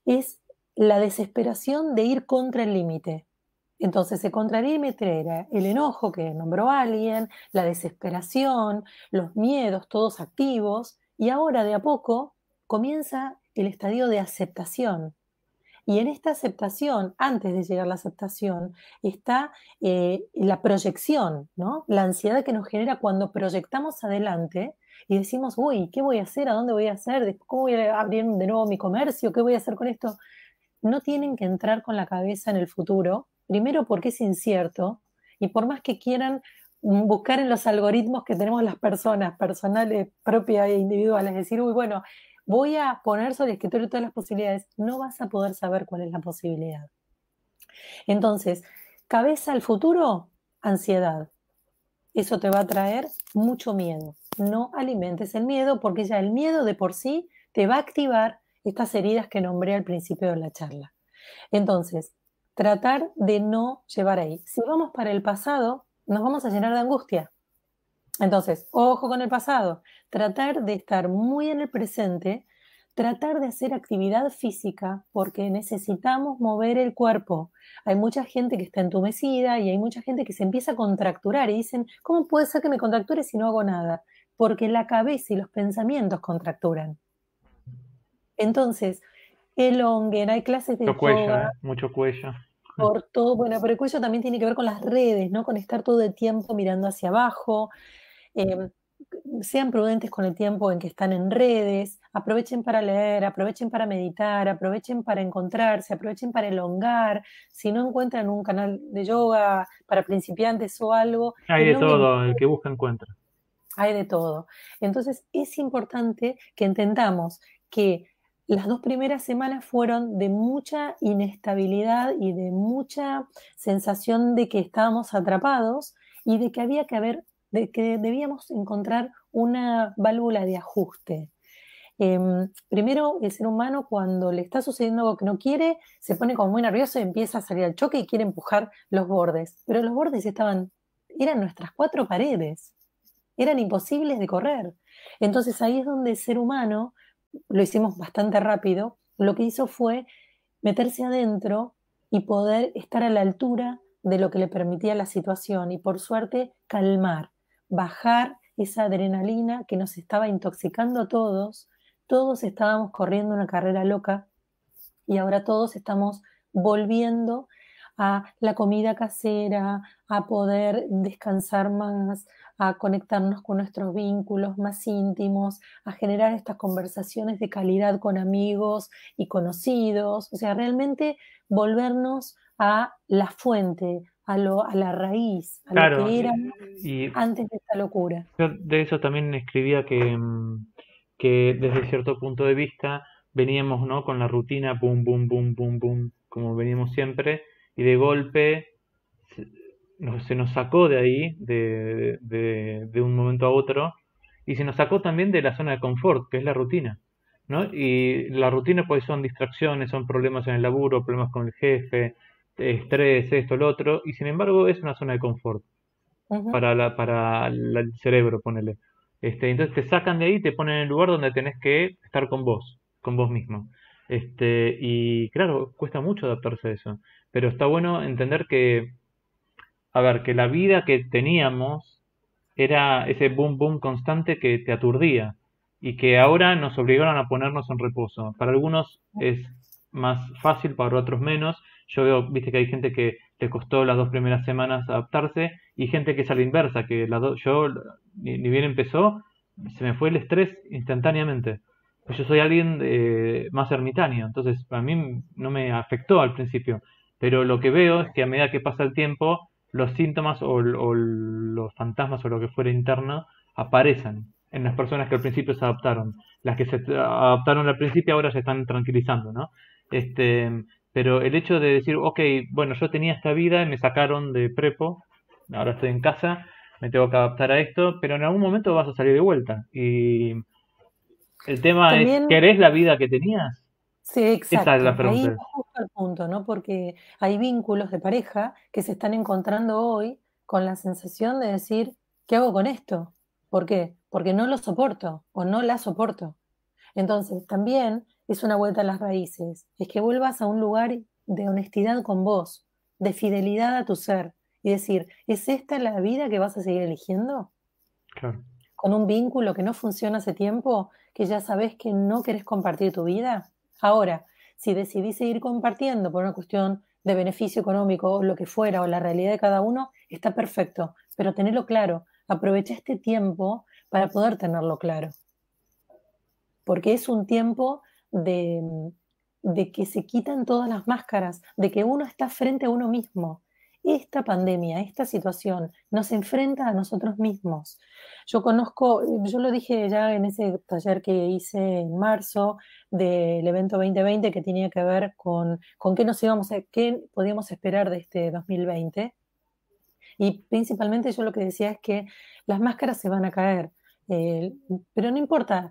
Speaker 2: es la desesperación de ir contra el límite. Entonces, el contra el límite era el enojo que nombró alguien, la desesperación, los miedos, todos activos, y ahora de a poco comienza el estadio de aceptación. Y en esta aceptación, antes de llegar a la aceptación, está eh, la proyección, ¿no? La ansiedad que nos genera cuando proyectamos adelante y decimos, uy, ¿qué voy a hacer? ¿A dónde voy a hacer? ¿Cómo voy a abrir de nuevo mi comercio? ¿Qué voy a hacer con esto? No tienen que entrar con la cabeza en el futuro, primero porque es incierto y por más que quieran buscar en los algoritmos que tenemos las personas, personales, propias e individuales, decir, uy, bueno, voy a poner sobre el escritorio todas las posibilidades, no vas a poder saber cuál es la posibilidad. Entonces, cabeza al futuro, ansiedad. Eso te va a traer mucho miedo. No alimentes el miedo porque ya el miedo de por sí te va a activar estas heridas que nombré al principio de la charla. Entonces, tratar de no llevar ahí. Si vamos para el pasado, nos vamos a llenar de angustia. Entonces, ojo con el pasado, tratar de estar muy en el presente, tratar de hacer actividad física porque necesitamos mover el cuerpo. Hay mucha gente que está entumecida y hay mucha gente que se empieza a contracturar y dicen, ¿cómo puede ser que me contracture si no hago nada? Porque la cabeza y los pensamientos contracturan. Entonces, elonguen, hay clases de
Speaker 1: mucho cuello, ¿eh? mucho cuello
Speaker 2: por todo, bueno, pero el cuello también tiene que ver con las redes, ¿no? Con estar todo el tiempo mirando hacia abajo. Em, sean prudentes con el tiempo en que están en redes, aprovechen para leer, aprovechen para meditar, aprovechen para encontrarse, aprovechen para elongar. Si no encuentran un canal de yoga para principiantes o algo.
Speaker 1: Hay de todo, el que busca encuentra.
Speaker 2: Hay de todo. Entonces es importante que entendamos que las dos primeras semanas fueron de mucha inestabilidad y de mucha sensación de que estábamos atrapados y de que había que haber, de que debíamos encontrar una válvula de ajuste. Em, primero, el ser humano cuando le está sucediendo algo que no quiere, se pone como muy nervioso y empieza a salir al choque y quiere empujar los bordes. Pero los bordes estaban, eran nuestras cuatro paredes, eran imposibles de correr. Entonces ahí es donde el ser humano lo hicimos bastante rápido, lo que hizo fue meterse adentro y poder estar a la altura de lo que le permitía la situación y por suerte calmar, bajar esa adrenalina que nos estaba intoxicando a todos, todos estábamos corriendo una carrera loca y ahora todos estamos volviendo a la comida casera, a poder descansar más, a conectarnos con nuestros vínculos más íntimos, a generar estas conversaciones de calidad con amigos y conocidos, o sea, realmente volvernos a la fuente, a, lo, a la raíz, a lo que era antes de esta locura.
Speaker 1: Yo de eso también escribía que, mm, que desde cierto punto de vista veníamos ¿no? con la rutina, boom, boom, boom, boom, boom, como veníamos siempre, y de golpe se nos sacó de ahí, de, de, un momento a otro, y se nos sacó también de la zona de confort, que es la rutina. ¿no? Y la rutina pues son distracciones, son problemas en el laburo, problemas con el jefe, estrés, esto, lo otro, y sin embargo es una zona de confort para, la, para el cerebro, ponele. Este, entonces te sacan de ahí y te ponen en el lugar donde tenés que estar con vos, con vos mismo. Este, y claro, cuesta mucho adaptarse a eso, pero está bueno entender que a ver, que la vida que teníamos era ese boom boom constante que te aturdía y que ahora nos obligaron a ponernos en reposo. Para algunos es más fácil, para otros menos. Yo veo, viste que hay gente que le costó las dos primeras semanas adaptarse y gente que es a la inversa, que la yo ni, bien empezó, se me fue el estrés instantáneamente. Pues yo soy alguien de, más ermitaño, entonces a mí no me afectó al principio. Pero lo que veo es que a medida que pasa el tiempo, los síntomas o, los fantasmas o lo que fuera interno aparecen en las personas que al principio se adaptaron. Las que se adaptaron al principio ahora se están tranquilizando, ¿no? Este, pero el hecho de decir, ok, bueno, yo tenía esta vida y me sacaron de prepo, ahora estoy en casa, me tengo que adaptar a esto, pero en algún momento vas a salir de vuelta. Y el tema es, ¿querés la vida que tenías?
Speaker 2: Sí, exacto. Ahí es justo el punto, ¿no? Porque hay vínculos de pareja que se están encontrando hoy con la sensación de decir, ¿qué hago con esto? ¿Por qué? Porque no lo soporto o no la soporto. Entonces, también es una vuelta a las raíces, es que vuelvas a un lugar de honestidad con vos, de fidelidad a tu ser, y decir, ¿es esta la vida que vas a seguir eligiendo? Claro. Con un vínculo que no funciona hace tiempo, que ya sabes que no querés compartir tu vida. Ahora, si decidís seguir compartiendo por una cuestión de beneficio económico o lo que fuera, o la realidad de cada uno, está perfecto, pero tenerlo claro, aprovecha este tiempo para poder tenerlo claro. Porque es un tiempo de, de que se quitan todas las máscaras, de que uno está frente a uno mismo, esta pandemia, esta situación nos enfrenta a nosotros mismos. Yo conozco, yo lo dije ya en ese taller que hice en marzo del evento 2020 que tenía que ver con, con qué nos íbamos a, qué podíamos esperar de este 2020. Y principalmente yo lo que decía es que las máscaras se van a caer, eh, pero no importa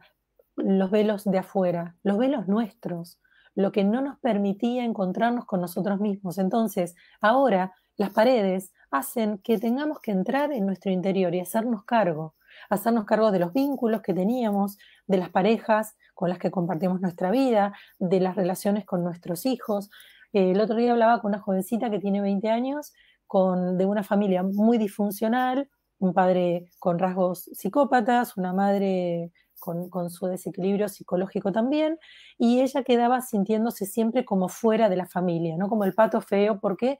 Speaker 2: los velos de afuera, los velos nuestros, lo que no nos permitía encontrarnos con nosotros mismos. Entonces, ahora las paredes hacen que tengamos que entrar en nuestro interior y hacernos cargo, hacernos cargo de los vínculos que teníamos, de las parejas con las que compartimos nuestra vida, de las relaciones con nuestros hijos. el otro día hablaba con una jovencita que tiene 20 años, con, de una familia muy disfuncional, un padre con rasgos psicópatas, una madre con, con, su desequilibrio psicológico también, y ella quedaba sintiéndose siempre como fuera de la familia, ¿no? Como el pato feo, porque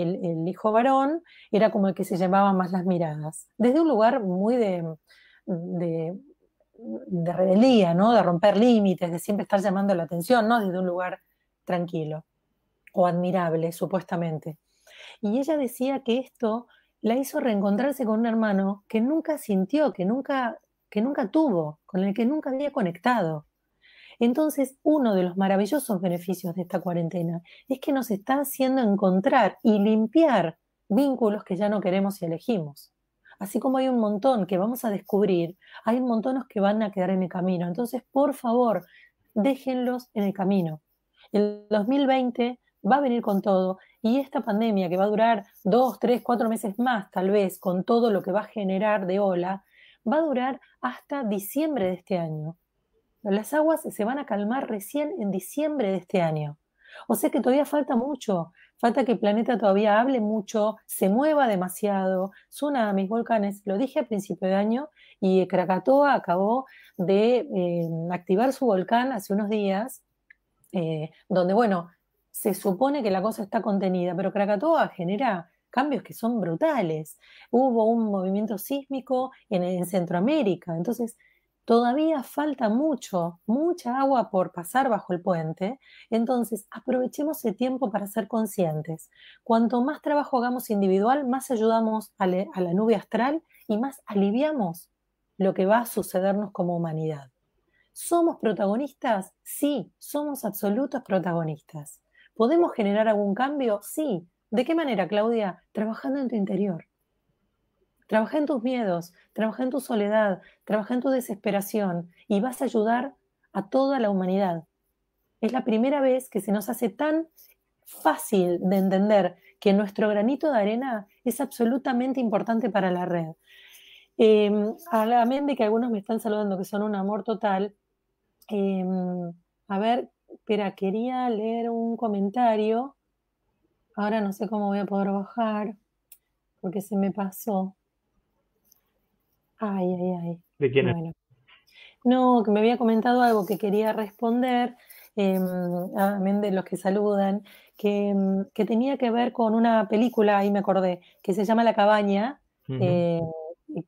Speaker 2: el, hijo varón era como el que se llevaba más las miradas, desde un lugar muy de, de, de rebeldía, ¿no? De romper límites, de siempre estar llamando la atención, ¿no? Desde un lugar tranquilo o admirable, supuestamente. Y ella decía que esto la hizo reencontrarse con un hermano que nunca sintió, que nunca, que nunca tuvo, con el que nunca había conectado. Entonces, uno de los maravillosos beneficios de esta cuarentena es que nos está haciendo encontrar y limpiar vínculos que ya no queremos y elegimos. Así como hay un montón que vamos a descubrir, hay un montón que van a quedar en el camino. Entonces, por favor, déjenlos en el camino. El 2020 va a venir con todo y esta pandemia que va a durar dos, tres, cuatro meses más, tal vez, con todo lo que va a generar de ola, va a durar hasta diciembre de este año. Las aguas se van a calmar recién en diciembre de este año. O sea que todavía falta mucho, falta que el planeta todavía hable mucho, se mueva demasiado, tsunamis, volcanes, lo dije a principio de año y Krakatoa acabó de eh, activar su volcán hace unos días, eh, donde, bueno, se supone que la cosa está contenida, pero Krakatoa genera cambios que son brutales. Hubo un movimiento sísmico en, Centroamérica, entonces todavía falta mucho, mucha agua por pasar bajo el puente, entonces aprovechemos ese tiempo para ser conscientes. Cuanto más trabajo hagamos individual, más ayudamos a la nube astral y más aliviamos lo que va a sucedernos como humanidad. ¿Somos protagonistas? Sí, somos absolutos protagonistas. ¿Podemos generar algún cambio? Sí. ¿De qué manera, Claudia? Trabajando en tu interior. Trabaja en tus miedos, trabaja en tu soledad, trabaja en tu desesperación y vas a ayudar a toda la humanidad. Es la primera vez que se nos hace tan fácil de entender que nuestro granito de arena es absolutamente importante para la red. Eh, a la mente que algunos me están saludando que son un amor total, em, a ver, espera, quería leer un comentario. Ahora no sé cómo voy a poder bajar porque se me pasó. Ay, ay, ay.
Speaker 1: ¿De quién es?
Speaker 2: No, que me había comentado algo que quería responder, eh, de los que saludan, em, que, tenía que ver con una película, ahí me acordé, que se llama La Cabaña. Eh,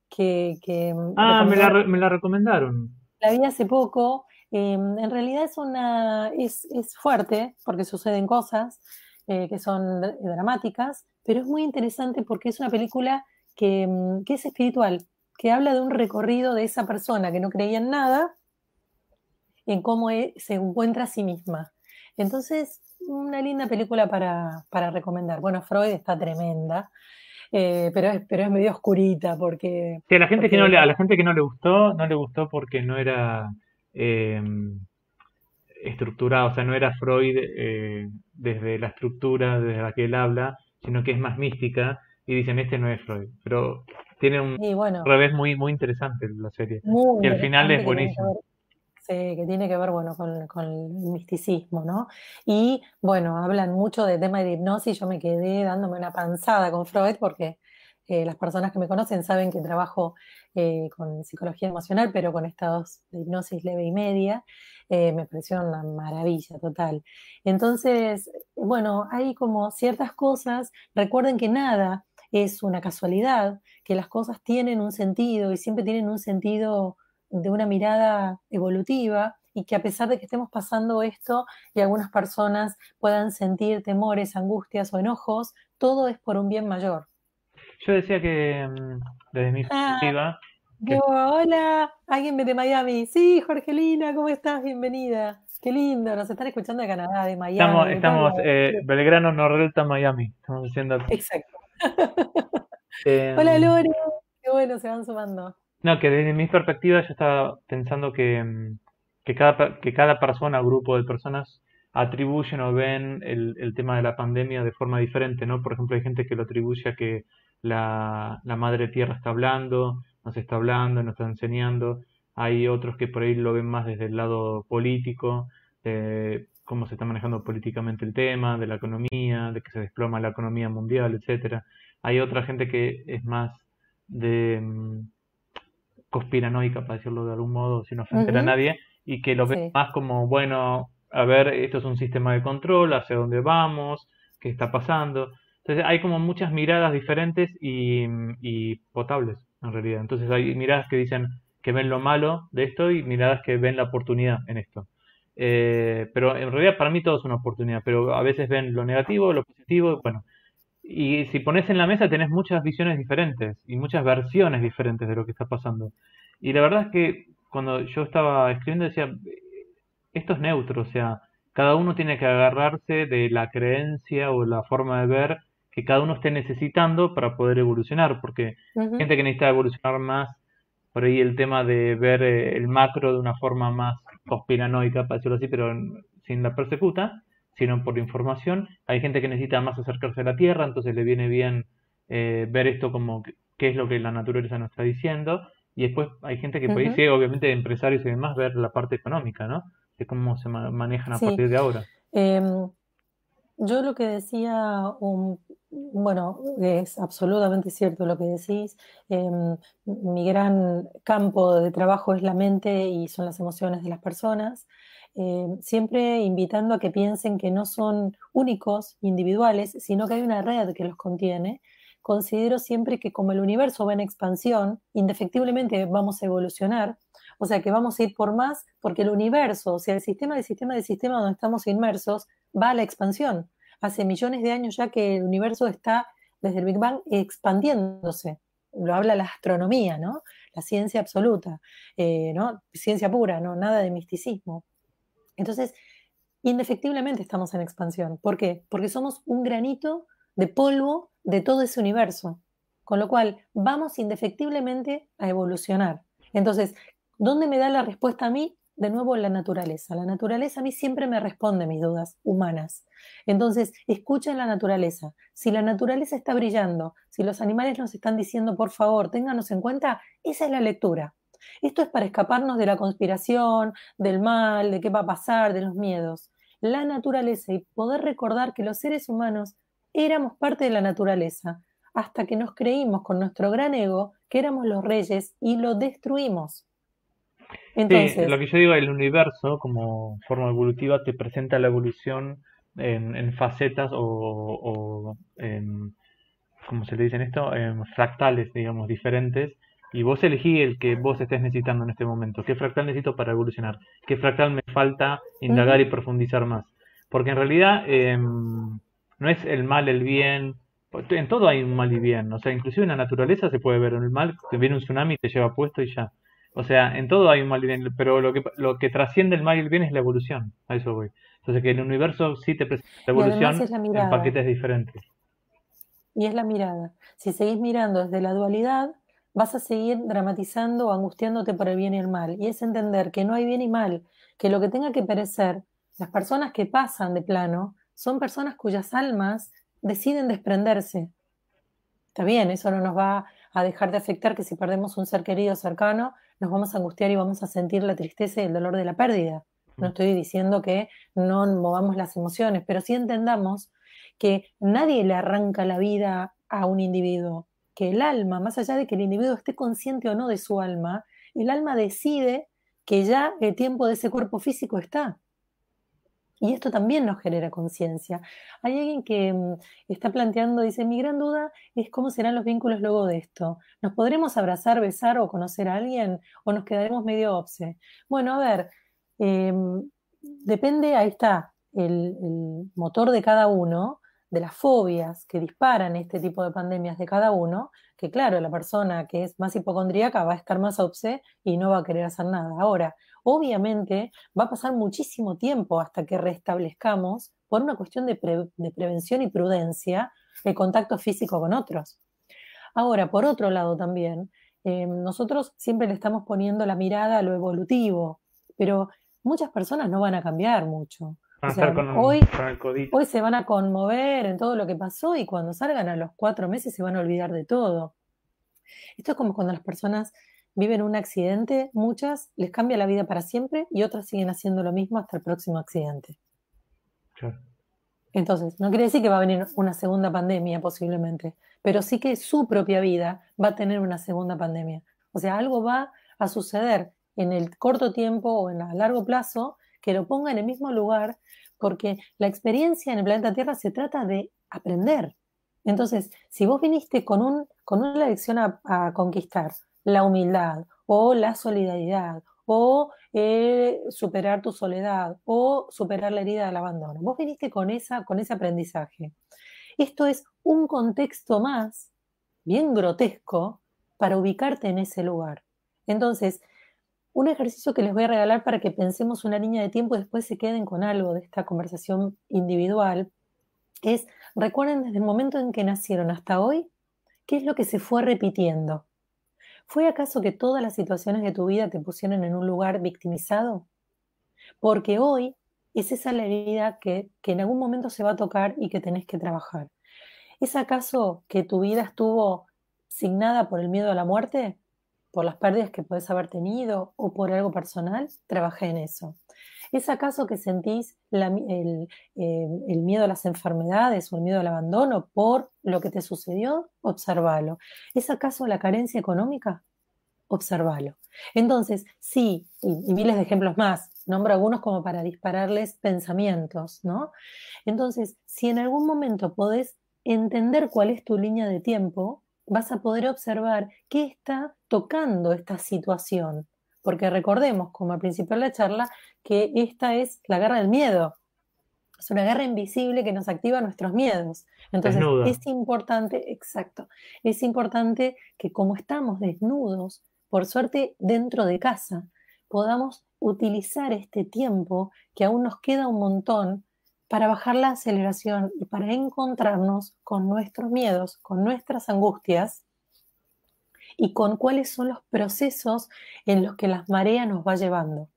Speaker 2: que,
Speaker 1: em, ah, me la, me la recomendaron.
Speaker 2: La vi hace poco Em, en realidad es, una, es, fuerte porque suceden cosas eh, que son dramáticas, pero es muy interesante porque es una película em, que, es espiritual, que habla de un recorrido de esa persona que no creía en nada, en cómo e, se encuentra a sí misma. Entonces, una linda película para, recomendar. Bueno, Freud está tremenda. Eh, pero, es, pero es medio oscurita porque...
Speaker 1: a la gente que no le, a la gente que no le gustó, no le gustó porque no era eh, estructurada, o sea, no era Freud eh, desde la estructura desde la que él habla, sino que es más mística y dicen, este no es Freud, pero tiene un revés muy, muy interesante la serie. y el final es buenísimo.
Speaker 2: Sí, que tiene que ver, bueno, con, con, el misticismo, ¿no? Y, bueno, hablan mucho de tema de hipnosis, yo me quedé dándome una panzada con Freud porque eh, las personas que me conocen saben que trabajo eh, con psicología emocional, pero con estados de hipnosis leve y media. Eh, me pareció una maravilla total. Entonces, bueno, hay como ciertas cosas, recuerden que nada es una casualidad, que las cosas tienen un sentido y siempre tienen un sentido de una mirada evolutiva y que a pesar de que estemos pasando esto y algunas personas puedan sentir temores, angustias o enojos, todo es por un bien mayor.
Speaker 1: Yo decía que mm, desde mi ah, perspectiva.
Speaker 2: hola, alguien de Miami. Sí, Jorgelina, ¿cómo estás? Bienvenida. Qué lindo, nos están escuchando de Canadá, de Miami.
Speaker 1: Estamos, estamos eh, Belgrano, Nordelta, Miami. Estamos haciendo.
Speaker 2: Exacto. Em, hola, Lore. Qué bueno, se van sumando.
Speaker 1: No, que desde mi perspectiva yo estaba pensando que, mm, que, cada, que cada persona, grupo de personas, atribuyen o ven el, el tema de la pandemia de forma diferente, ¿no? Por ejemplo, hay gente que lo atribuye a que la, la madre tierra está hablando, nos está hablando, nos está enseñando. Hay otros que por ahí lo ven más desde el lado político, de cómo se está manejando políticamente el tema, de la economía, de que se desploma la economía mundial, etcétera. Hay otra gente que es más de mm, conspiranoica, para decirlo de algún modo, sin ofender a nadie, y que lo ve más como, bueno, a ver, esto es un sistema de control, hacia dónde vamos, qué está pasando. Entonces hay como muchas miradas diferentes y, potables en realidad. Entonces hay miradas que dicen que ven lo malo de esto y miradas que ven la oportunidad en esto. Eh, pero en realidad para mí todo es una oportunidad, pero a veces ven lo negativo, lo positivo, bueno. Y si pones en la mesa tenés muchas visiones diferentes y muchas versiones diferentes de lo que está pasando. Y la verdad es que cuando yo estaba escribiendo decía, esto es neutro, o sea, cada uno tiene que agarrarse de la creencia o la forma de ver que cada uno esté necesitando para poder evolucionar, porque gente que necesita evolucionar más, por ahí el tema de ver eh, el macro de una forma más conspiranoica, para decirlo así, pero sin la persecuta, sino por información. Hay gente que necesita más acercarse a la Tierra, entonces le viene bien eh, ver esto como qué es lo que la naturaleza nos está diciendo. Y después hay gente que puede ir, obviamente, empresarios y demás, ver la parte económica, ¿no? De cómo se manejan a partir de ahora.
Speaker 2: Em, yo lo que decía, un, bueno, es absolutamente cierto lo que decís. Em, mi gran campo de trabajo es la mente y son las emociones de las personas. Em, siempre invitando a que piensen que no son únicos, individuales, sino que hay una red que los contiene. Considero siempre que como el universo va en expansión, indefectiblemente vamos a evolucionar, o sea que vamos a ir por más, porque el universo, o sea, el sistema del sistema del sistema donde estamos inmersos, va a la expansión. Hace millones de años ya que el universo está, desde el Big Bang, expandiéndose. Lo habla la astronomía, ¿no? La ciencia absoluta, eh, ¿no? Ciencia pura, ¿no? Nada de misticismo. Entonces, indefectiblemente estamos en expansión. ¿Por qué? Porque somos un granito de polvo de todo ese universo. Con lo cual, vamos indefectiblemente a evolucionar. Entonces, ¿dónde me da la respuesta a mí? De nuevo la naturaleza. La naturaleza a mí siempre me responde mis dudas humanas. Entonces, escuchen la naturaleza. Si la naturaleza está brillando, si los animales nos están diciendo, por favor, ténganos en cuenta, esa es la lectura. Esto es para escaparnos de la conspiración, del mal, de qué va a pasar, de los miedos. La naturaleza y poder recordar que los seres humanos éramos parte de la naturaleza, hasta que nos creímos con nuestro gran ego que éramos los reyes y lo destruimos.
Speaker 1: Entonces, lo que yo digo, el universo como forma evolutiva te presenta la evolución en, facetas o, en, ¿cómo se le dice esto? En fractales, digamos, diferentes. Y vos elegí el que vos estés necesitando en este momento. ¿Qué fractal necesito para evolucionar? ¿Qué fractal me falta indagar y profundizar más? Porque en realidad em, no es el mal, el bien. En todo hay un mal y bien. O sea, inclusive en la naturaleza se puede ver el mal, que viene un tsunami y te lleva puesto y ya. O sea, en todo hay un mal y bien, pero lo que, lo que trasciende el mal y el bien es la evolución. A eso voy. Entonces, que el universo sí te presenta la evolución en paquetes diferentes.
Speaker 2: Y es la mirada. Si seguís mirando desde la dualidad, vas a seguir dramatizando o angustiándote por el bien y el mal. Y es entender que no hay bien y mal, que lo que tenga que perecer, las personas que pasan de plano, son personas cuyas almas deciden desprenderse. Está bien, eso no nos va a dejar de afectar que si perdemos un ser querido cercano, nos vamos a angustiar y vamos a sentir la tristeza y el dolor de la pérdida. No estoy diciendo que no movamos las emociones, pero sí entendamos que nadie le arranca la vida a un individuo, que el alma, más allá de que el individuo esté consciente o no de su alma, el alma decide que ya el tiempo de ese cuerpo físico está. Y esto también nos genera conciencia. Hay alguien que mm, está planteando, dice, mi gran duda es cómo serán los vínculos luego de esto. ¿Nos podremos abrazar, besar o conocer a alguien o nos quedaremos medio obse? Bueno, a ver, em, depende, ahí está, el, motor de cada uno, de las fobias que disparan este tipo de pandemias de cada uno, que claro, la persona que es más hipocondríaca va a estar más obse y no va a querer hacer nada. Ahora, obviamente va a pasar muchísimo tiempo hasta que restablezcamos, por una cuestión de, prevención y prudencia, el contacto físico con otros. Ahora, por otro lado también, eh, nosotros siempre le estamos poniendo la mirada a lo evolutivo, pero muchas personas no van a cambiar mucho. hoy, hoy se van a conmover en todo lo que pasó y cuando salgan a los cuatro meses se van a olvidar de todo. Esto es como cuando las personas viven un accidente, muchas les cambia la vida para siempre y otras siguen haciendo lo mismo hasta el próximo accidente. Entonces, no quiere decir que va a venir una segunda pandemia posiblemente, pero sí que su propia vida va a tener una segunda pandemia. O sea, algo va a suceder en el corto tiempo o en el largo plazo que lo ponga en el mismo lugar, porque la experiencia en el planeta Tierra se trata de aprender. Entonces, si vos viniste con, un, con una lección a conquistar, la humildad o la solidaridad, o eh, superar tu soledad, o superar la herida del abandono. Vos viniste con, esa, con ese aprendizaje. Esto es un contexto más, bien grotesco, para ubicarte en ese lugar. Entonces, un ejercicio que les voy a regalar para que pensemos una línea de tiempo y después se queden con algo de esta conversación individual es, recuerden desde el momento en que nacieron hasta hoy, ¿qué es lo que se fue repitiendo? ¿Fue acaso que todas las situaciones de tu vida te pusieron en un lugar victimizado? Porque hoy es esa la herida que, que en algún momento se va a tocar y que tenés que trabajar. ¿Es acaso que tu vida estuvo signada por el miedo a la muerte? ¿Por las pérdidas que puedes haber tenido o por algo personal? Trabajé en eso. ¿Es acaso que sentís eh, el, miedo a las enfermedades o el miedo al abandono por lo que te sucedió? Observalo. ¿Es acaso la carencia económica? Observalo. Entonces, sí, y, miles de ejemplos más, nombro algunos como para dispararles pensamientos, ¿no? Entonces, si en algún momento podés entender cuál es tu línea de tiempo, vas a poder observar qué está tocando esta situación. Porque recordemos, como al principio de la charla, que esta es la guerra del miedo. Es una guerra invisible que nos activa nuestros miedos. Entonces es importante, exacto, es importante que como estamos desnudos, por suerte dentro de casa, podamos utilizar este tiempo que aún nos queda un montón para bajar la aceleración y para encontrarnos con nuestros miedos, con nuestras angustias y con cuáles son los procesos en los que las mareas nos va llevando.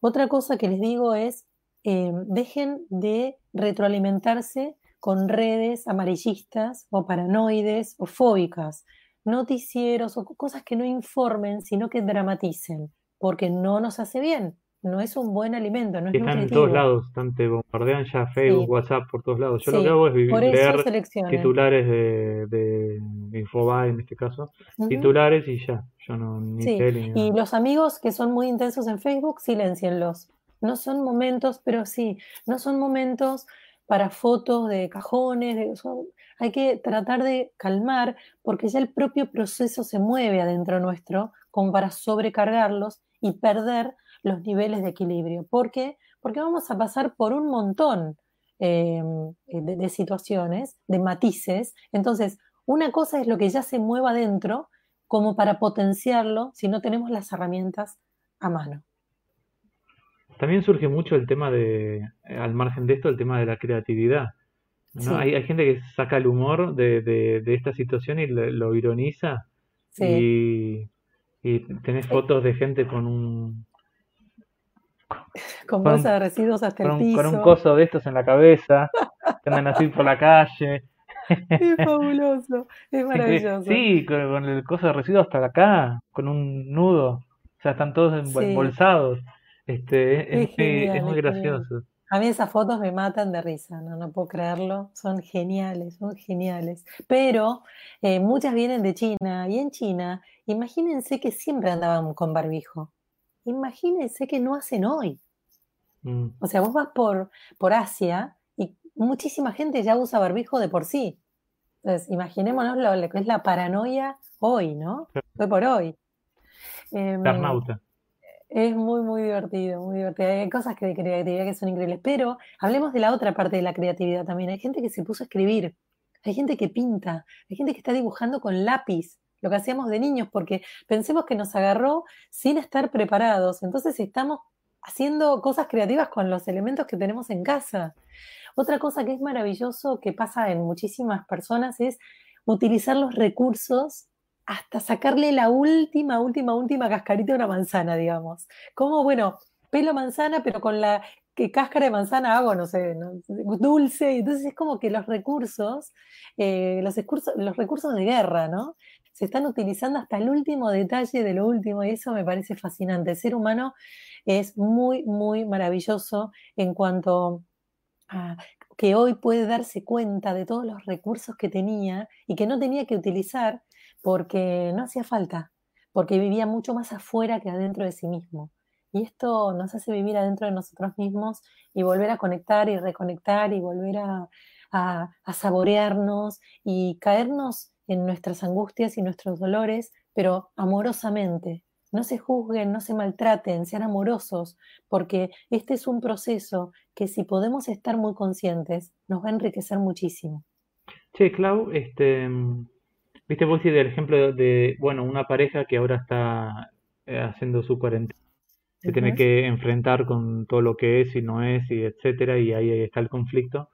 Speaker 2: Otra cosa que les digo es, eh, dejen de retroalimentarse con redes amarillistas o paranoides o fóbicas, noticieros o cosas que no informen, sino que dramaticen, porque no nos hace bien no es un buen alimento, no es
Speaker 1: Están en todos lados, están, te bombardean ya Facebook, WhatsApp, por todos lados. Yo lo que hago es leer titulares de, de Infobae en este caso, titulares y ya, yo no ni
Speaker 2: tele, Y los amigos que son muy intensos en Facebook, silencienlos. No son momentos, pero sí, no son momentos para fotos de cajones, hay que tratar de calmar porque ya el propio proceso se mueve adentro nuestro como para sobrecargarlos y perder los niveles de equilibrio. ¿Por qué? Porque vamos a pasar por un montón eh, de, situaciones, de matices. Entonces, una cosa es lo que ya se mueva dentro como para potenciarlo si no tenemos las herramientas a mano.
Speaker 1: También surge mucho el tema de, al margen de esto, el tema de la creatividad. Hay, gente que saca el humor de, esta situación y lo, ironiza. Y, y tenés fotos de gente con un
Speaker 2: con bolsa de residuos hasta el piso.
Speaker 1: Con un coso de estos en la cabeza, que andan así por la calle.
Speaker 2: Es fabuloso, es maravilloso.
Speaker 1: Sí, con, el coso de residuos hasta acá, con un nudo. O sea, están todos embolsados. Este, es, muy gracioso.
Speaker 2: A mí esas fotos me matan de risa, no, no puedo creerlo. Son geniales, son geniales. Pero eh, muchas vienen de China y en China, imagínense que siempre andaban con barbijo imagínense que no hacen hoy. Mm. O sea, vos vas por, por Asia y muchísima gente ya usa barbijo de por sí. Entonces, imaginémonos lo, que es la paranoia hoy, ¿no? Hoy por hoy.
Speaker 1: Eh,
Speaker 2: es muy, muy divertido, muy divertido. Hay cosas que de creatividad que son increíbles. Pero hablemos de la otra parte de la creatividad también. Hay gente que se puso a escribir, hay gente que pinta, hay gente que está dibujando con lápiz lo que hacíamos de niños, porque pensemos que nos agarró sin estar preparados. Entonces estamos haciendo cosas creativas con los elementos que tenemos en casa. Otra cosa que es maravilloso que pasa en muchísimas personas es utilizar los recursos hasta sacarle la última, última, última cascarita de una manzana, digamos. Como, bueno, pelo manzana, pero con la que cáscara de manzana hago, no sé, dulce. Entonces es como que los recursos, eh, los, recursos, los recursos de guerra, ¿no? Se están utilizando hasta el último detalle de lo último y eso me parece fascinante. El ser humano es muy, muy maravilloso en cuanto a que hoy puede darse cuenta de todos los recursos que tenía y que no tenía que utilizar porque no hacía falta, porque vivía mucho más afuera que adentro de sí mismo. Y esto nos hace vivir adentro de nosotros mismos y volver a conectar y reconectar y volver a, saborearnos y caernos en nuestras angustias y nuestros dolores, pero amorosamente, no se juzguen, no se maltraten, sean amorosos, porque este es un proceso que si podemos estar muy conscientes, nos va a enriquecer muchísimo.
Speaker 1: Che, Clau, este, viste vos del ejemplo de, bueno, una pareja que ahora está eh, haciendo su cuarentena, se tiene que enfrentar con todo lo que es y no es y etcétera, y ahí está el conflicto.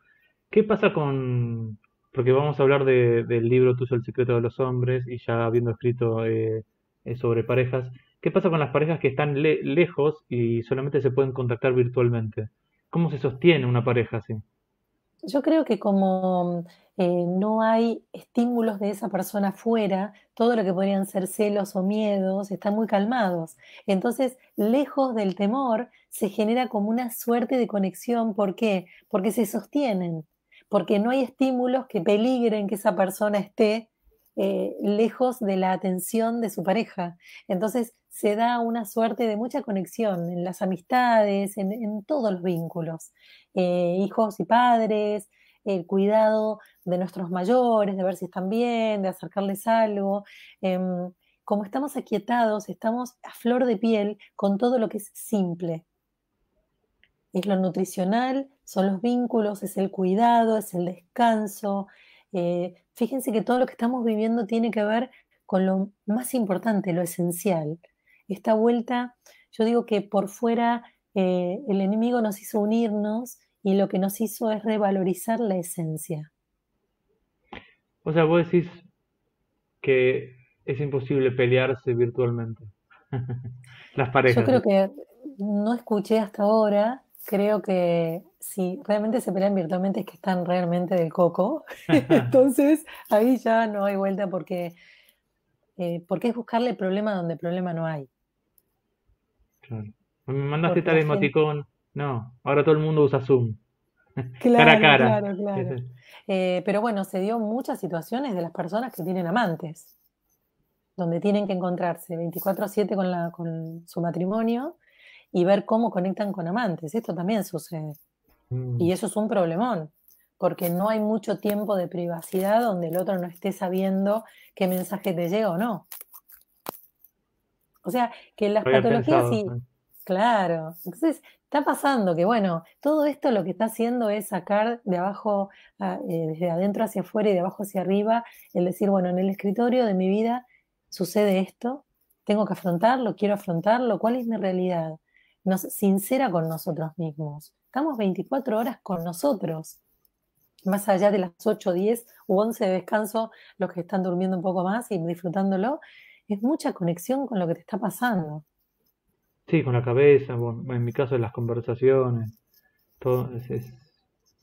Speaker 1: ¿Qué pasa con, porque vamos a hablar de, del libro Tuyo el secreto de los hombres y ya habiendo escrito eh, eh, sobre parejas, ¿qué pasa con las parejas que están lejos y solamente se pueden contactar virtualmente? ¿Cómo se sostiene una pareja así?
Speaker 2: Yo creo que como eh, no hay estímulos de esa persona fuera, todo lo que podrían ser celos o miedos están muy calmados. Entonces, lejos del temor, se genera como una suerte de conexión. ¿Por qué? Porque se sostienen, porque no hay estímulos que peligren que esa persona esté eh, lejos de la atención de su pareja. Entonces se da una suerte de mucha conexión en las amistades, en, todos los vínculos, eh, hijos y padres, el cuidado de nuestros mayores, de ver si están bien, de acercarles algo. Em, como estamos aquietados, estamos a flor de piel con todo lo que es simple. Es lo nutricional, son los vínculos, es el cuidado, es el descanso, eh, fíjense que todo lo que estamos viviendo tiene que ver con lo más importante, lo esencial. Esta vuelta, yo digo que por fuera eh, el enemigo nos hizo unirnos y lo que nos hizo es revalorizar la esencia.
Speaker 1: O sea, vos decís que es imposible pelearse virtualmente. Las parejas.
Speaker 2: Yo creo que no escuché hasta ahora creo que si realmente se pelean virtualmente es que están realmente del coco. Entonces ahí ya no hay vuelta porque, eh, porque es buscarle el problema donde el problema no hay.
Speaker 1: Claro. Me mandaste tal emoticón. No, ahora todo el mundo usa Zoom.
Speaker 2: Claro, cara a cara. Claro, claro. Eh, pero bueno, se dio muchas situaciones de las personas que tienen amantes, donde tienen que encontrarse 24/7 con, la, con su matrimonio y ver cómo conectan con amantes. Esto también sucede. Mm. Y eso es un problemón, porque no hay mucho tiempo de privacidad donde el otro no esté sabiendo qué mensaje te llega o no. O sea, que las patologías sí. Claro. Entonces, está pasando que, bueno, todo esto lo que está haciendo es sacar de abajo, eh, desde adentro hacia afuera y de abajo hacia arriba, el decir, bueno, en el escritorio de mi vida sucede esto, tengo que afrontarlo, quiero afrontarlo, ¿cuál es mi realidad? Nos sincera con nosotros mismos. Estamos 24 horas con nosotros, más allá de las 8, 10 u 11 de descanso, los que están durmiendo un poco más y disfrutándolo, es mucha conexión con lo que te está pasando.
Speaker 1: Sí, con la cabeza, en mi caso, en las conversaciones, todo es,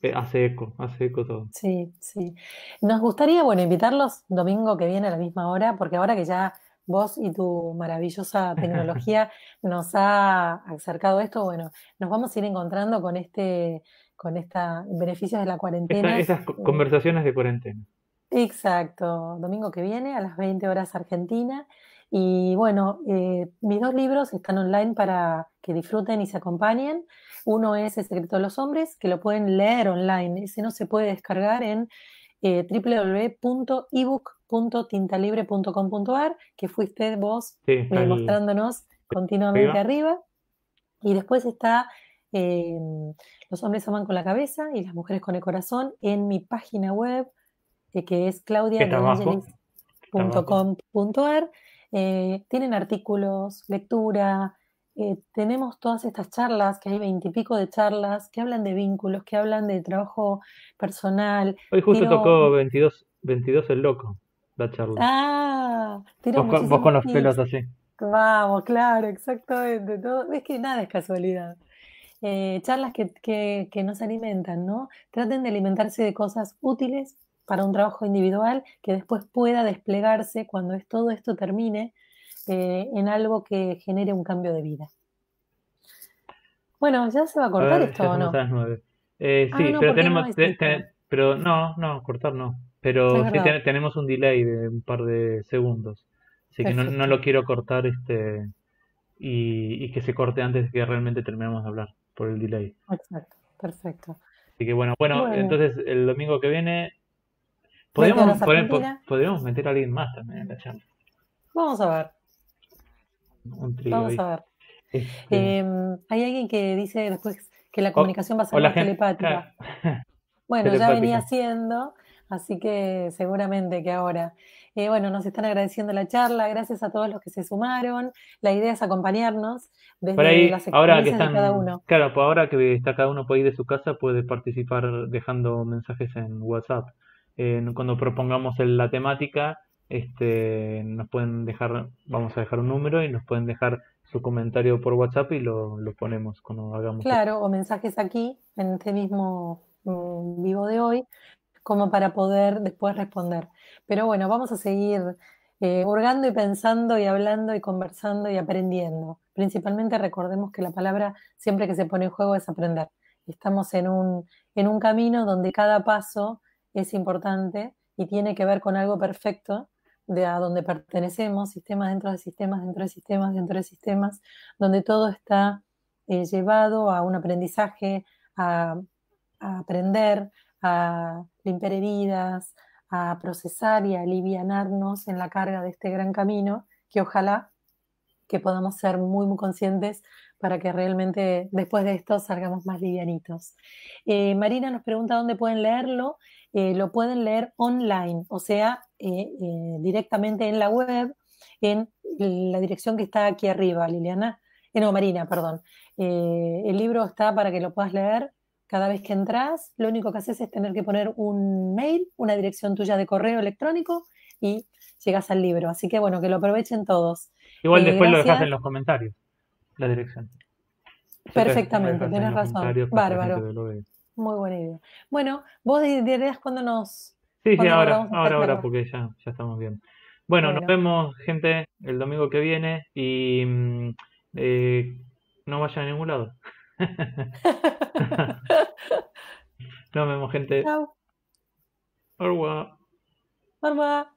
Speaker 1: eh, hace eco, hace eco todo.
Speaker 2: Sí, sí. Nos gustaría, bueno, invitarlos domingo que viene a la misma hora, porque ahora que ya vos y tu maravillosa tecnología nos ha acercado esto, bueno, nos vamos a ir encontrando con este, con esta beneficios de la cuarentena.
Speaker 1: esas eh, conversaciones de cuarentena.
Speaker 2: Exacto, domingo que viene a las 20 horas Argentina. Y bueno, eh, mis dos libros están online para que disfruten y se acompañen. Uno es El secreto de los hombres, que lo pueden leer online. Ese no se puede descargar en eh, www.ebook.tintalibre.com.ar, que fuiste vos eh, mostrándonos continuamente arriba. Y después está eh, Los hombres aman con la cabeza y las mujeres con el corazón en mi página web, que es claudiadeangelis.com.ar. tienen artículos, lectura, eh, tenemos todas estas charlas, que hay veintipico de charlas, que hablan de vínculos, que hablan de trabajo personal.
Speaker 1: Hoy justo tocó 22, 22 el loco, la charla.
Speaker 2: Ah,
Speaker 1: vos, con los pelos así.
Speaker 2: Vamos, claro, exactamente. Todo, es que nada es casualidad. Eh, charlas que, que, que nos alimentan, ¿no? Traten de alimentarse de cosas útiles para un trabajo individual que después pueda desplegarse cuando es, todo esto termine eh, en algo que genere un cambio de vida. Bueno, ¿ya se va a cortar esto o no?
Speaker 1: Eh, ah, sí, pero tenemos, pero no, no, cortar no. Pero sí tenemos un delay de un par de segundos. Así que no, no, lo quiero cortar este y, que se corte antes de que realmente terminemos de hablar por el delay.
Speaker 2: Exacto, perfecto.
Speaker 1: Así que bueno, bueno, entonces el domingo que viene podemos, podemos meter a alguien más también en la charla.
Speaker 2: Vamos a ver.
Speaker 1: un trío
Speaker 2: Vamos
Speaker 1: ahí.
Speaker 2: a ver.
Speaker 1: Este,
Speaker 2: Em, hay alguien que dice después que la comunicación va a ser
Speaker 1: la
Speaker 2: más
Speaker 1: gente,
Speaker 2: telepática.
Speaker 1: claro,
Speaker 2: Bueno, ya venía siendo, así que seguramente que ahora. Eh, bueno, nos están agradeciendo la charla, gracias a todos los que se sumaron. La idea es acompañarnos
Speaker 1: Por
Speaker 2: desde
Speaker 1: ahí,
Speaker 2: las
Speaker 1: ahora que
Speaker 2: experiencias de cada
Speaker 1: están,
Speaker 2: uno.
Speaker 1: claro, pues ahora que está cada uno puede ir de su casa, puede participar dejando mensajes en WhatsApp. Eh, cuando propongamos el- la temática, este, nos pueden dejar, vamos a dejar un número y nos pueden dejar su comentario por WhatsApp y lo, lo ponemos cuando hagamos
Speaker 2: Claro, o mensajes aquí, en este mismo mm, vivo de hoy, como para poder después responder. Pero bueno, vamos a seguir eh, y pensando y hablando y conversando y aprendiendo. Principalmente recordemos que la palabra siempre que se pone en juego es aprender. Estamos en un, en un camino donde cada paso es importante y tiene que ver con algo perfecto de a donde pertenecemos, sistemas dentro de sistemas, dentro de sistemas, dentro de sistemas, donde todo está eh, llevado a un aprendizaje, a aprender, a limpiar heridas, a procesar y a alivianarnos en la carga de este gran camino, que ojalá que podamos ser muy, muy conscientes para que realmente después de esto salgamos más livianitos. Eh, Marina nos pregunta dónde pueden leerlo. Eh, lo pueden leer online, o sea, eh, directamente en la web, en la dirección que está aquí arriba, Liliana. No, Marina, perdón. El libro está para que lo puedas leer cada vez que entras. Lo único que haces es tener que poner un mail, una dirección tuya de correo electrónico y llegas al libro. Así que bueno, que lo aprovechen todos.
Speaker 1: Igual
Speaker 2: Eh,
Speaker 1: después lo dejas en los comentarios, la dirección.
Speaker 2: Perfectamente, tenés razón. Bárbaro. Muy buena idea. Bueno, vos dirías cuando nos...
Speaker 1: Sí, sí, ahora, ahora, ahora, porque ya, ya estamos bien. Bueno, nos vemos, gente, el domingo que viene y mm, eh, no vayan a ningún lado. Nos vemos, gente.
Speaker 2: Chao.
Speaker 1: Au revoir.
Speaker 2: Bye.